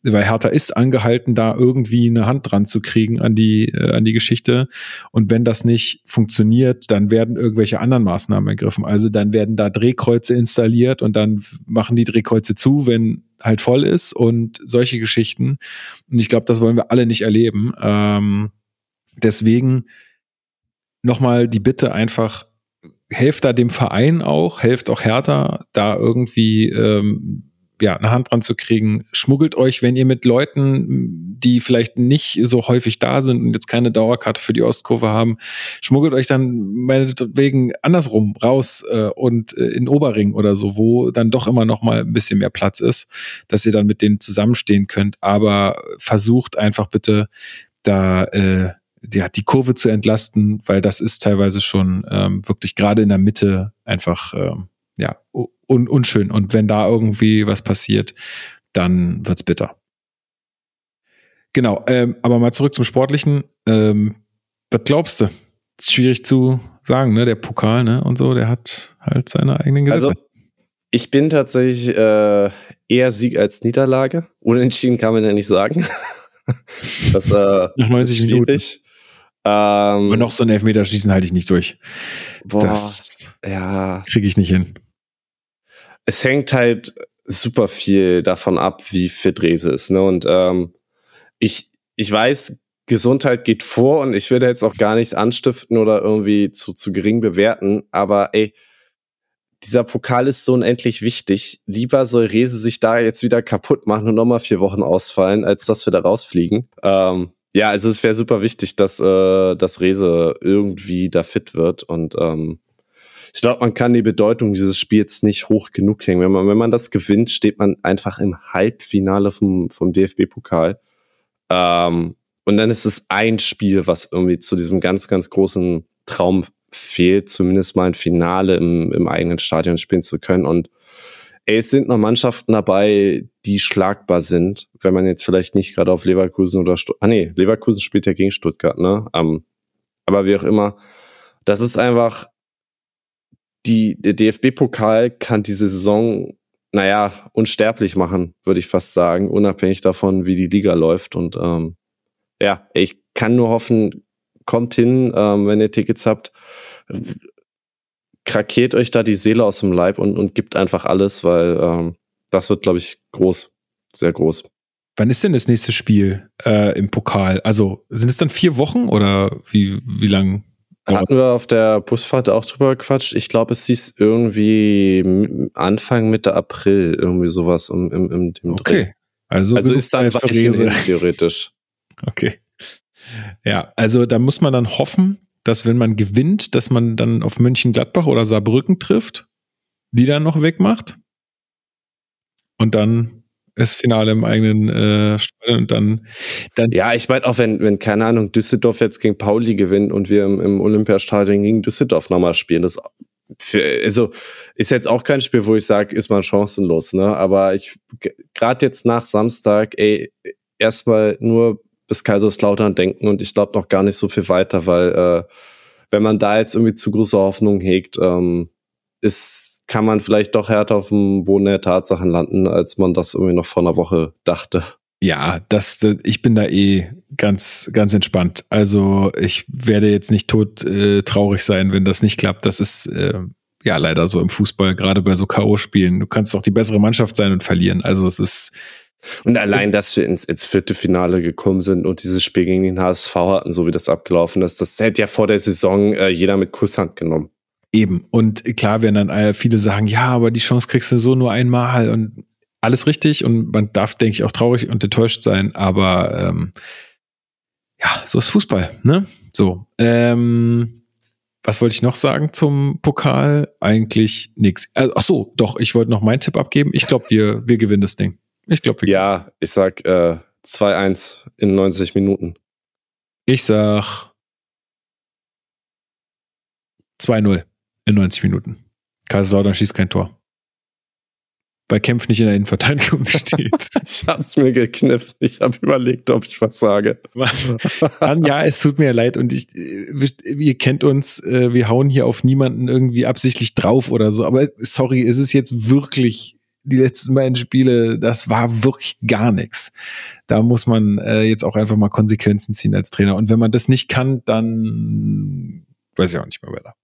weil Hertha ist angehalten, da irgendwie eine Hand dran zu kriegen an die, äh, an die Geschichte. Und wenn das nicht funktioniert, dann werden irgendwelche anderen Maßnahmen ergriffen. Also dann werden da Drehkreuze installiert und dann machen die Drehkreuze zu, wenn halt voll ist und solche Geschichten. Und ich glaube, das wollen wir alle nicht erleben. Ähm, deswegen nochmal die Bitte einfach, helft da dem Verein auch, helft auch Hertha, da irgendwie ähm, ja, eine Hand dran zu kriegen. Schmuggelt euch, wenn ihr mit Leuten, die vielleicht nicht so häufig da sind und jetzt keine Dauerkarte für die Ostkurve haben, schmuggelt euch dann meinetwegen andersrum raus äh, und äh, in Oberring oder so, wo dann doch immer noch mal ein bisschen mehr Platz ist, dass ihr dann mit denen zusammenstehen könnt. Aber versucht einfach bitte da äh, ja, die Kurve zu entlasten, weil das ist teilweise schon ähm, wirklich gerade in der Mitte einfach ähm, ja un unschön. Und wenn da irgendwie was passiert, dann wird's bitter. Genau, ähm, aber mal zurück zum Sportlichen. Ähm, was glaubst du? Ist schwierig zu sagen, ne? Der Pokal, ne? Und so, der hat halt seine eigenen Gesetze. Also, ich bin tatsächlich äh, eher Sieg als Niederlage. Unentschieden kann man ja nicht sagen. *laughs* das äh, Nach 90 ist Minuten. schwierig. Ähm, Aber noch so ein Elfmeterschießen halte ich nicht durch. boah, Das ja, kriege ich nicht hin. Es hängt halt super viel davon ab, wie fit Rese ist. Ne? Und ähm, ich, ich weiß, Gesundheit geht vor und ich will da jetzt auch gar nichts anstiften oder irgendwie zu, zu gering bewerten, aber ey, dieser Pokal ist so unendlich wichtig. Lieber soll Rese sich da jetzt wieder kaputt machen und nochmal vier Wochen ausfallen, als dass wir da rausfliegen. Ähm, ja, also es wäre super wichtig, dass, äh, dass Rese irgendwie da fit wird und ähm, ich glaube, man kann die Bedeutung dieses Spiels nicht hoch genug hängen. Wenn man, wenn man das gewinnt, steht man einfach im Halbfinale vom, vom DFB-Pokal. Ähm, und dann ist es ein Spiel, was irgendwie zu diesem ganz, ganz großen Traum fehlt, zumindest mal ein Finale im, im eigenen Stadion spielen zu können. Und ey, es sind noch Mannschaften dabei, die schlagbar sind, wenn man jetzt vielleicht nicht gerade auf Leverkusen oder Stuttgart, ah nee, Leverkusen spielt ja gegen Stuttgart, ne? Ähm, aber wie auch immer, das ist einfach, die, der DFB-Pokal kann diese Saison, naja, unsterblich machen, würde ich fast sagen, unabhängig davon, wie die Liga läuft. Und ähm, ja, ich kann nur hoffen, kommt hin, ähm, wenn ihr Tickets habt, krakeert euch da die Seele aus dem Leib und, und gibt einfach alles, weil ähm, das wird, glaube ich, groß, sehr groß. Wann ist denn das nächste Spiel äh, im Pokal? Also sind es dann vier Wochen oder wie, wie lang? Hatten wir auf der Busfahrt auch drüber gequatscht. Ich glaube, es hieß irgendwie Anfang, Mitte April, irgendwie sowas im, im, im Dreh. Okay. Also, Also ist dann Rese. theoretisch. *laughs* Okay. Ja, also da muss man dann hoffen, dass wenn man gewinnt, dass man dann auf Mönchengladbach oder Saarbrücken trifft, die dann noch wegmacht. Und dann das Finale im eigenen äh, Stadion und dann, dann Ja, ich meine auch, wenn, wenn, keine Ahnung, Düsseldorf jetzt gegen Pauli gewinnt und wir im, im Olympiastadion gegen Düsseldorf nochmal spielen, das für, also ist jetzt auch kein Spiel, wo ich sage, ist man chancenlos, ne? Aber ich gerade jetzt nach Samstag, ey, erstmal nur bis Kaiserslautern denken und ich glaube noch gar nicht so viel weiter, weil äh, wenn man da jetzt irgendwie zu große Hoffnungen hegt, ähm, ist, kann man vielleicht doch härter auf dem Boden der Tatsachen landen, als man das irgendwie noch vor einer Woche dachte. Ja, das, ich bin da eh ganz, ganz entspannt. Also ich werde jetzt nicht tot äh, traurig sein, wenn das nicht klappt. Das ist äh, ja leider so im Fußball, gerade bei so K.O.-Spielen. Du kannst doch die bessere Mannschaft sein und verlieren. Also es ist, Und allein, dass wir ins, ins vierte Finale gekommen sind und dieses Spiel gegen den HSV hatten, so wie das abgelaufen ist, das hätte ja vor der Saison äh, jeder mit Kusshand genommen. Eben. Und klar werden dann äh, viele sagen, ja, aber die Chance kriegst du so nur einmal und alles richtig. Und man darf, denke ich, auch traurig und enttäuscht sein. Aber ähm, ja, so ist Fußball, ne? So. Ähm, was wollte ich noch sagen zum Pokal? Eigentlich nix. Äh, ach so, doch, ich wollte noch meinen Tipp abgeben. Ich glaube, wir, wir gewinnen das Ding. Ich glaube, wir Ja, ich sag äh, 2-1 in 90 Minuten. Ich sag 2-0 in 90 Minuten. Kaiserslautern schießt kein Tor. weil Kempf nicht in der Innenverteidigung steht. *laughs* ich hab's mir gekniffen. Ich habe überlegt, ob ich was sage. Dann, ja, es tut mir leid und ich, ihr kennt uns, äh, wir hauen hier auf niemanden irgendwie absichtlich drauf oder so, aber sorry, es ist jetzt wirklich die letzten beiden Spiele, das war wirklich gar nichts. Da muss man äh, jetzt auch einfach mal Konsequenzen ziehen als Trainer. Und wenn man das nicht kann, dann weiß ich auch nicht mehr weiter.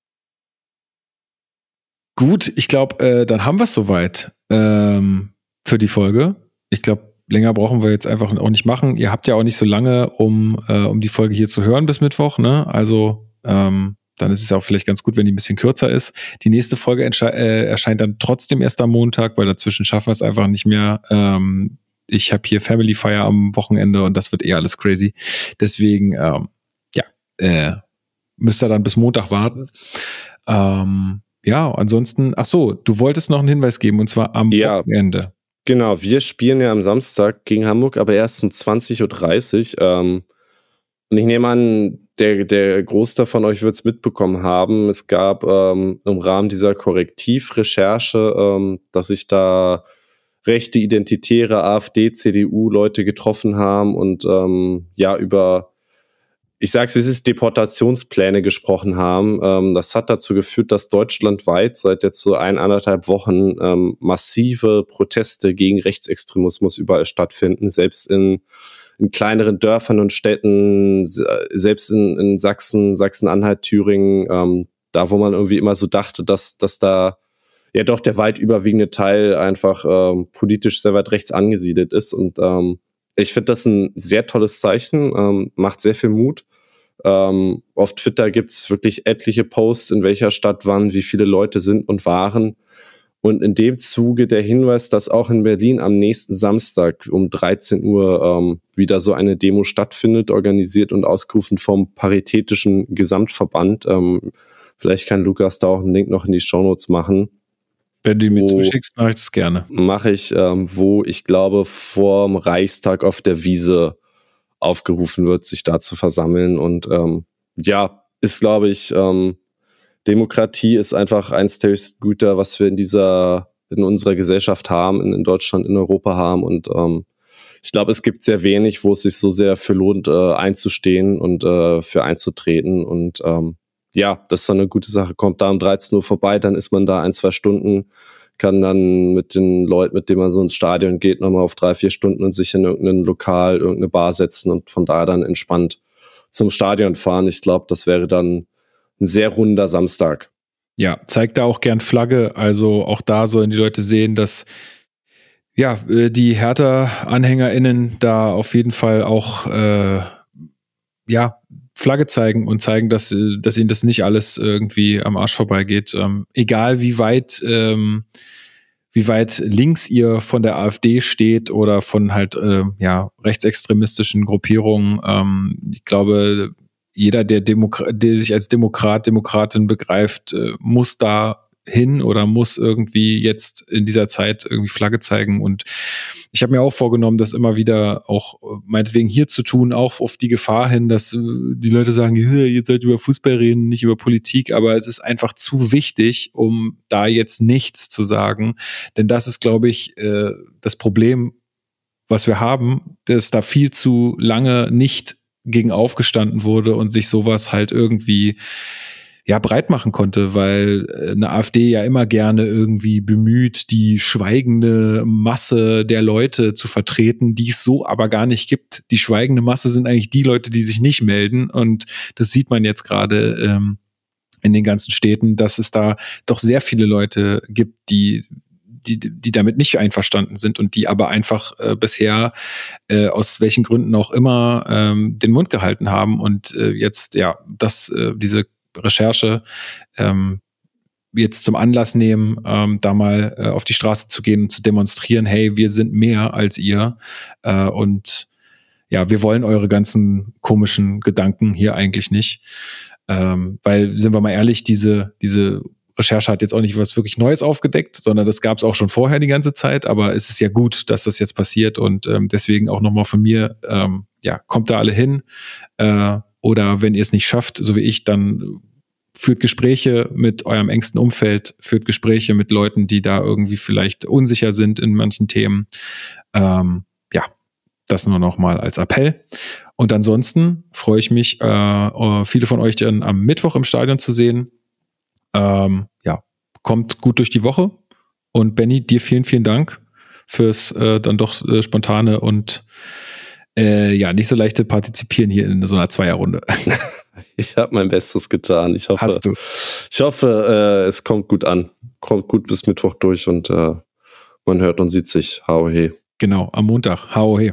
Gut, ich glaube, äh, dann haben wir es soweit ähm, für die Folge. Ich glaube, länger brauchen wir jetzt einfach auch nicht machen. Ihr habt ja auch nicht so lange, um, äh, um die Folge hier zu hören bis Mittwoch. Ne? Also ähm, dann ist es auch vielleicht ganz gut, wenn die ein bisschen kürzer ist. Die nächste Folge äh, erscheint dann trotzdem erst am Montag, weil dazwischen schaffen wir es einfach nicht mehr. Ähm, ich habe hier Family Fire am Wochenende und das wird eh alles crazy. Deswegen, ähm, ja, äh, müsst ihr dann bis Montag warten. Ähm, ja, ansonsten, ach so, du wolltest noch einen Hinweis geben und zwar am ja, Wochenende. Genau, wir spielen ja am Samstag gegen Hamburg, aber erst um 20.30 Uhr. Ähm, und ich nehme an, der, der Großteil von euch wird es mitbekommen haben. Es gab ähm, im Rahmen dieser Korrektivrecherche, ähm, dass sich da rechte, identitäre AfD, CDU-Leute getroffen haben und ähm, ja über ich sage es, wie es Deportationspläne gesprochen haben. Ähm, das hat dazu geführt, dass deutschlandweit seit jetzt so eineinhalb Wochen ähm, massive Proteste gegen Rechtsextremismus überall stattfinden, selbst in, in kleineren Dörfern und Städten, selbst in, in Sachsen, Sachsen-Anhalt, Thüringen, ähm, da wo man irgendwie immer so dachte, dass, dass da ja doch der weit überwiegende Teil einfach ähm, politisch sehr weit rechts angesiedelt ist und ähm, ich finde das ein sehr tolles Zeichen, ähm, macht sehr viel Mut. Ähm, auf Twitter gibt's wirklich etliche Posts, in welcher Stadt wann, wie viele Leute sind und waren. Und in dem Zuge der Hinweis, dass auch in Berlin am nächsten Samstag um 13 Uhr ähm, wieder so eine Demo stattfindet, organisiert und ausgerufen vom Paritätischen Gesamtverband. Ähm, vielleicht kann Lukas da auch einen Link noch in die Shownotes machen. Wenn du mir zuschickst, mache ich das gerne. Mache ich, ähm, wo ich glaube, vorm Reichstag auf der Wiese aufgerufen wird, sich da zu versammeln. Und ähm, ja, ist, glaube ich, ähm, Demokratie ist einfach eins der höchsten Güter, was wir in dieser, in unserer Gesellschaft haben, in, in Deutschland, in Europa haben. Und ähm, ich glaube, es gibt sehr wenig, wo es sich so sehr für lohnt, äh, einzustehen und äh, für einzutreten. Und ähm, ja, das ist eine gute Sache. Kommt da um 13 Uhr vorbei, dann ist man da ein, zwei Stunden, kann dann mit den Leuten, mit denen man so ins Stadion geht, nochmal auf drei, vier Stunden und sich in irgendein Lokal, irgendeine Bar setzen und von da dann entspannt zum Stadion fahren. Ich glaube, das wäre dann ein sehr runder Samstag. Ja, zeigt da auch gern Flagge. Also auch da sollen die Leute sehen, dass ja, äh, die Hertha-AnhängerInnen da auf jeden Fall auch äh, ja, Flagge zeigen und zeigen, dass, äh, dass ihnen das nicht alles irgendwie am Arsch vorbeigeht. Ähm, egal wie weit, ähm, wie weit links ihr von der AfD steht oder von halt äh, ja, rechtsextremistischen Gruppierungen. Ähm, ich glaube, jeder, der, Demokra der sich als Demokrat, Demokratin begreift, äh, muss da hin oder muss irgendwie jetzt in dieser Zeit irgendwie Flagge zeigen. Und ich habe mir auch vorgenommen, das immer wieder auch äh, meinetwegen hier zu tun, auch auf die Gefahr hin, dass äh, die Leute sagen, *laughs* ihr sollt über Fußball reden, nicht über Politik, aber es ist einfach zu wichtig, um da jetzt nichts zu sagen. Denn das ist, glaube ich, äh, das Problem, was wir haben, dass da viel zu lange nicht gegen aufgestanden wurde und sich sowas halt irgendwie ja breit machen konnte, weil äh, eine AfD ja immer gerne irgendwie bemüht, die schweigende Masse der Leute zu vertreten, die es so aber gar nicht gibt. Die schweigende Masse sind eigentlich die Leute, die sich nicht melden und das sieht man jetzt gerade ähm, in den ganzen Städten, dass es da doch sehr viele Leute gibt, die die, die damit nicht einverstanden sind und die aber einfach äh, bisher äh, aus welchen Gründen auch immer ähm, den Mund gehalten haben und äh, jetzt ja das äh, diese Recherche ähm, jetzt zum Anlass nehmen, ähm, da mal äh, auf die Straße zu gehen und zu demonstrieren, hey, wir sind mehr als ihr äh, und ja, wir wollen eure ganzen komischen Gedanken hier eigentlich nicht. Ähm, weil, sind wir mal ehrlich, diese, diese Recherche hat jetzt auch nicht was wirklich Neues aufgedeckt, sondern das gab es auch schon vorher die ganze Zeit. Aber es ist ja gut, dass das jetzt passiert und ähm, deswegen auch nochmal von mir, ähm, ja, kommt da alle hin. Äh, oder wenn ihr es nicht schafft, so wie ich, dann führt Gespräche mit eurem engsten Umfeld, führt Gespräche mit Leuten, die da irgendwie vielleicht unsicher sind in manchen Themen. Ähm, ja, das nur noch mal als Appell. Und ansonsten freue ich mich, äh, äh, viele von euch dann am Mittwoch im Stadion zu sehen. Ähm, ja, kommt gut durch die Woche. Und Benny, dir vielen, vielen Dank fürs äh, dann doch äh, spontane und äh, ja, nicht so leichte Partizipieren hier in so einer Zweierrunde. *laughs* *laughs* Ich habe mein Bestes getan. Ich hoffe, Hast du. Ich hoffe, äh, es kommt gut an. Kommt gut bis Mittwoch durch und äh, man hört und sieht sich. Hau he. Genau, am Montag. Hau he.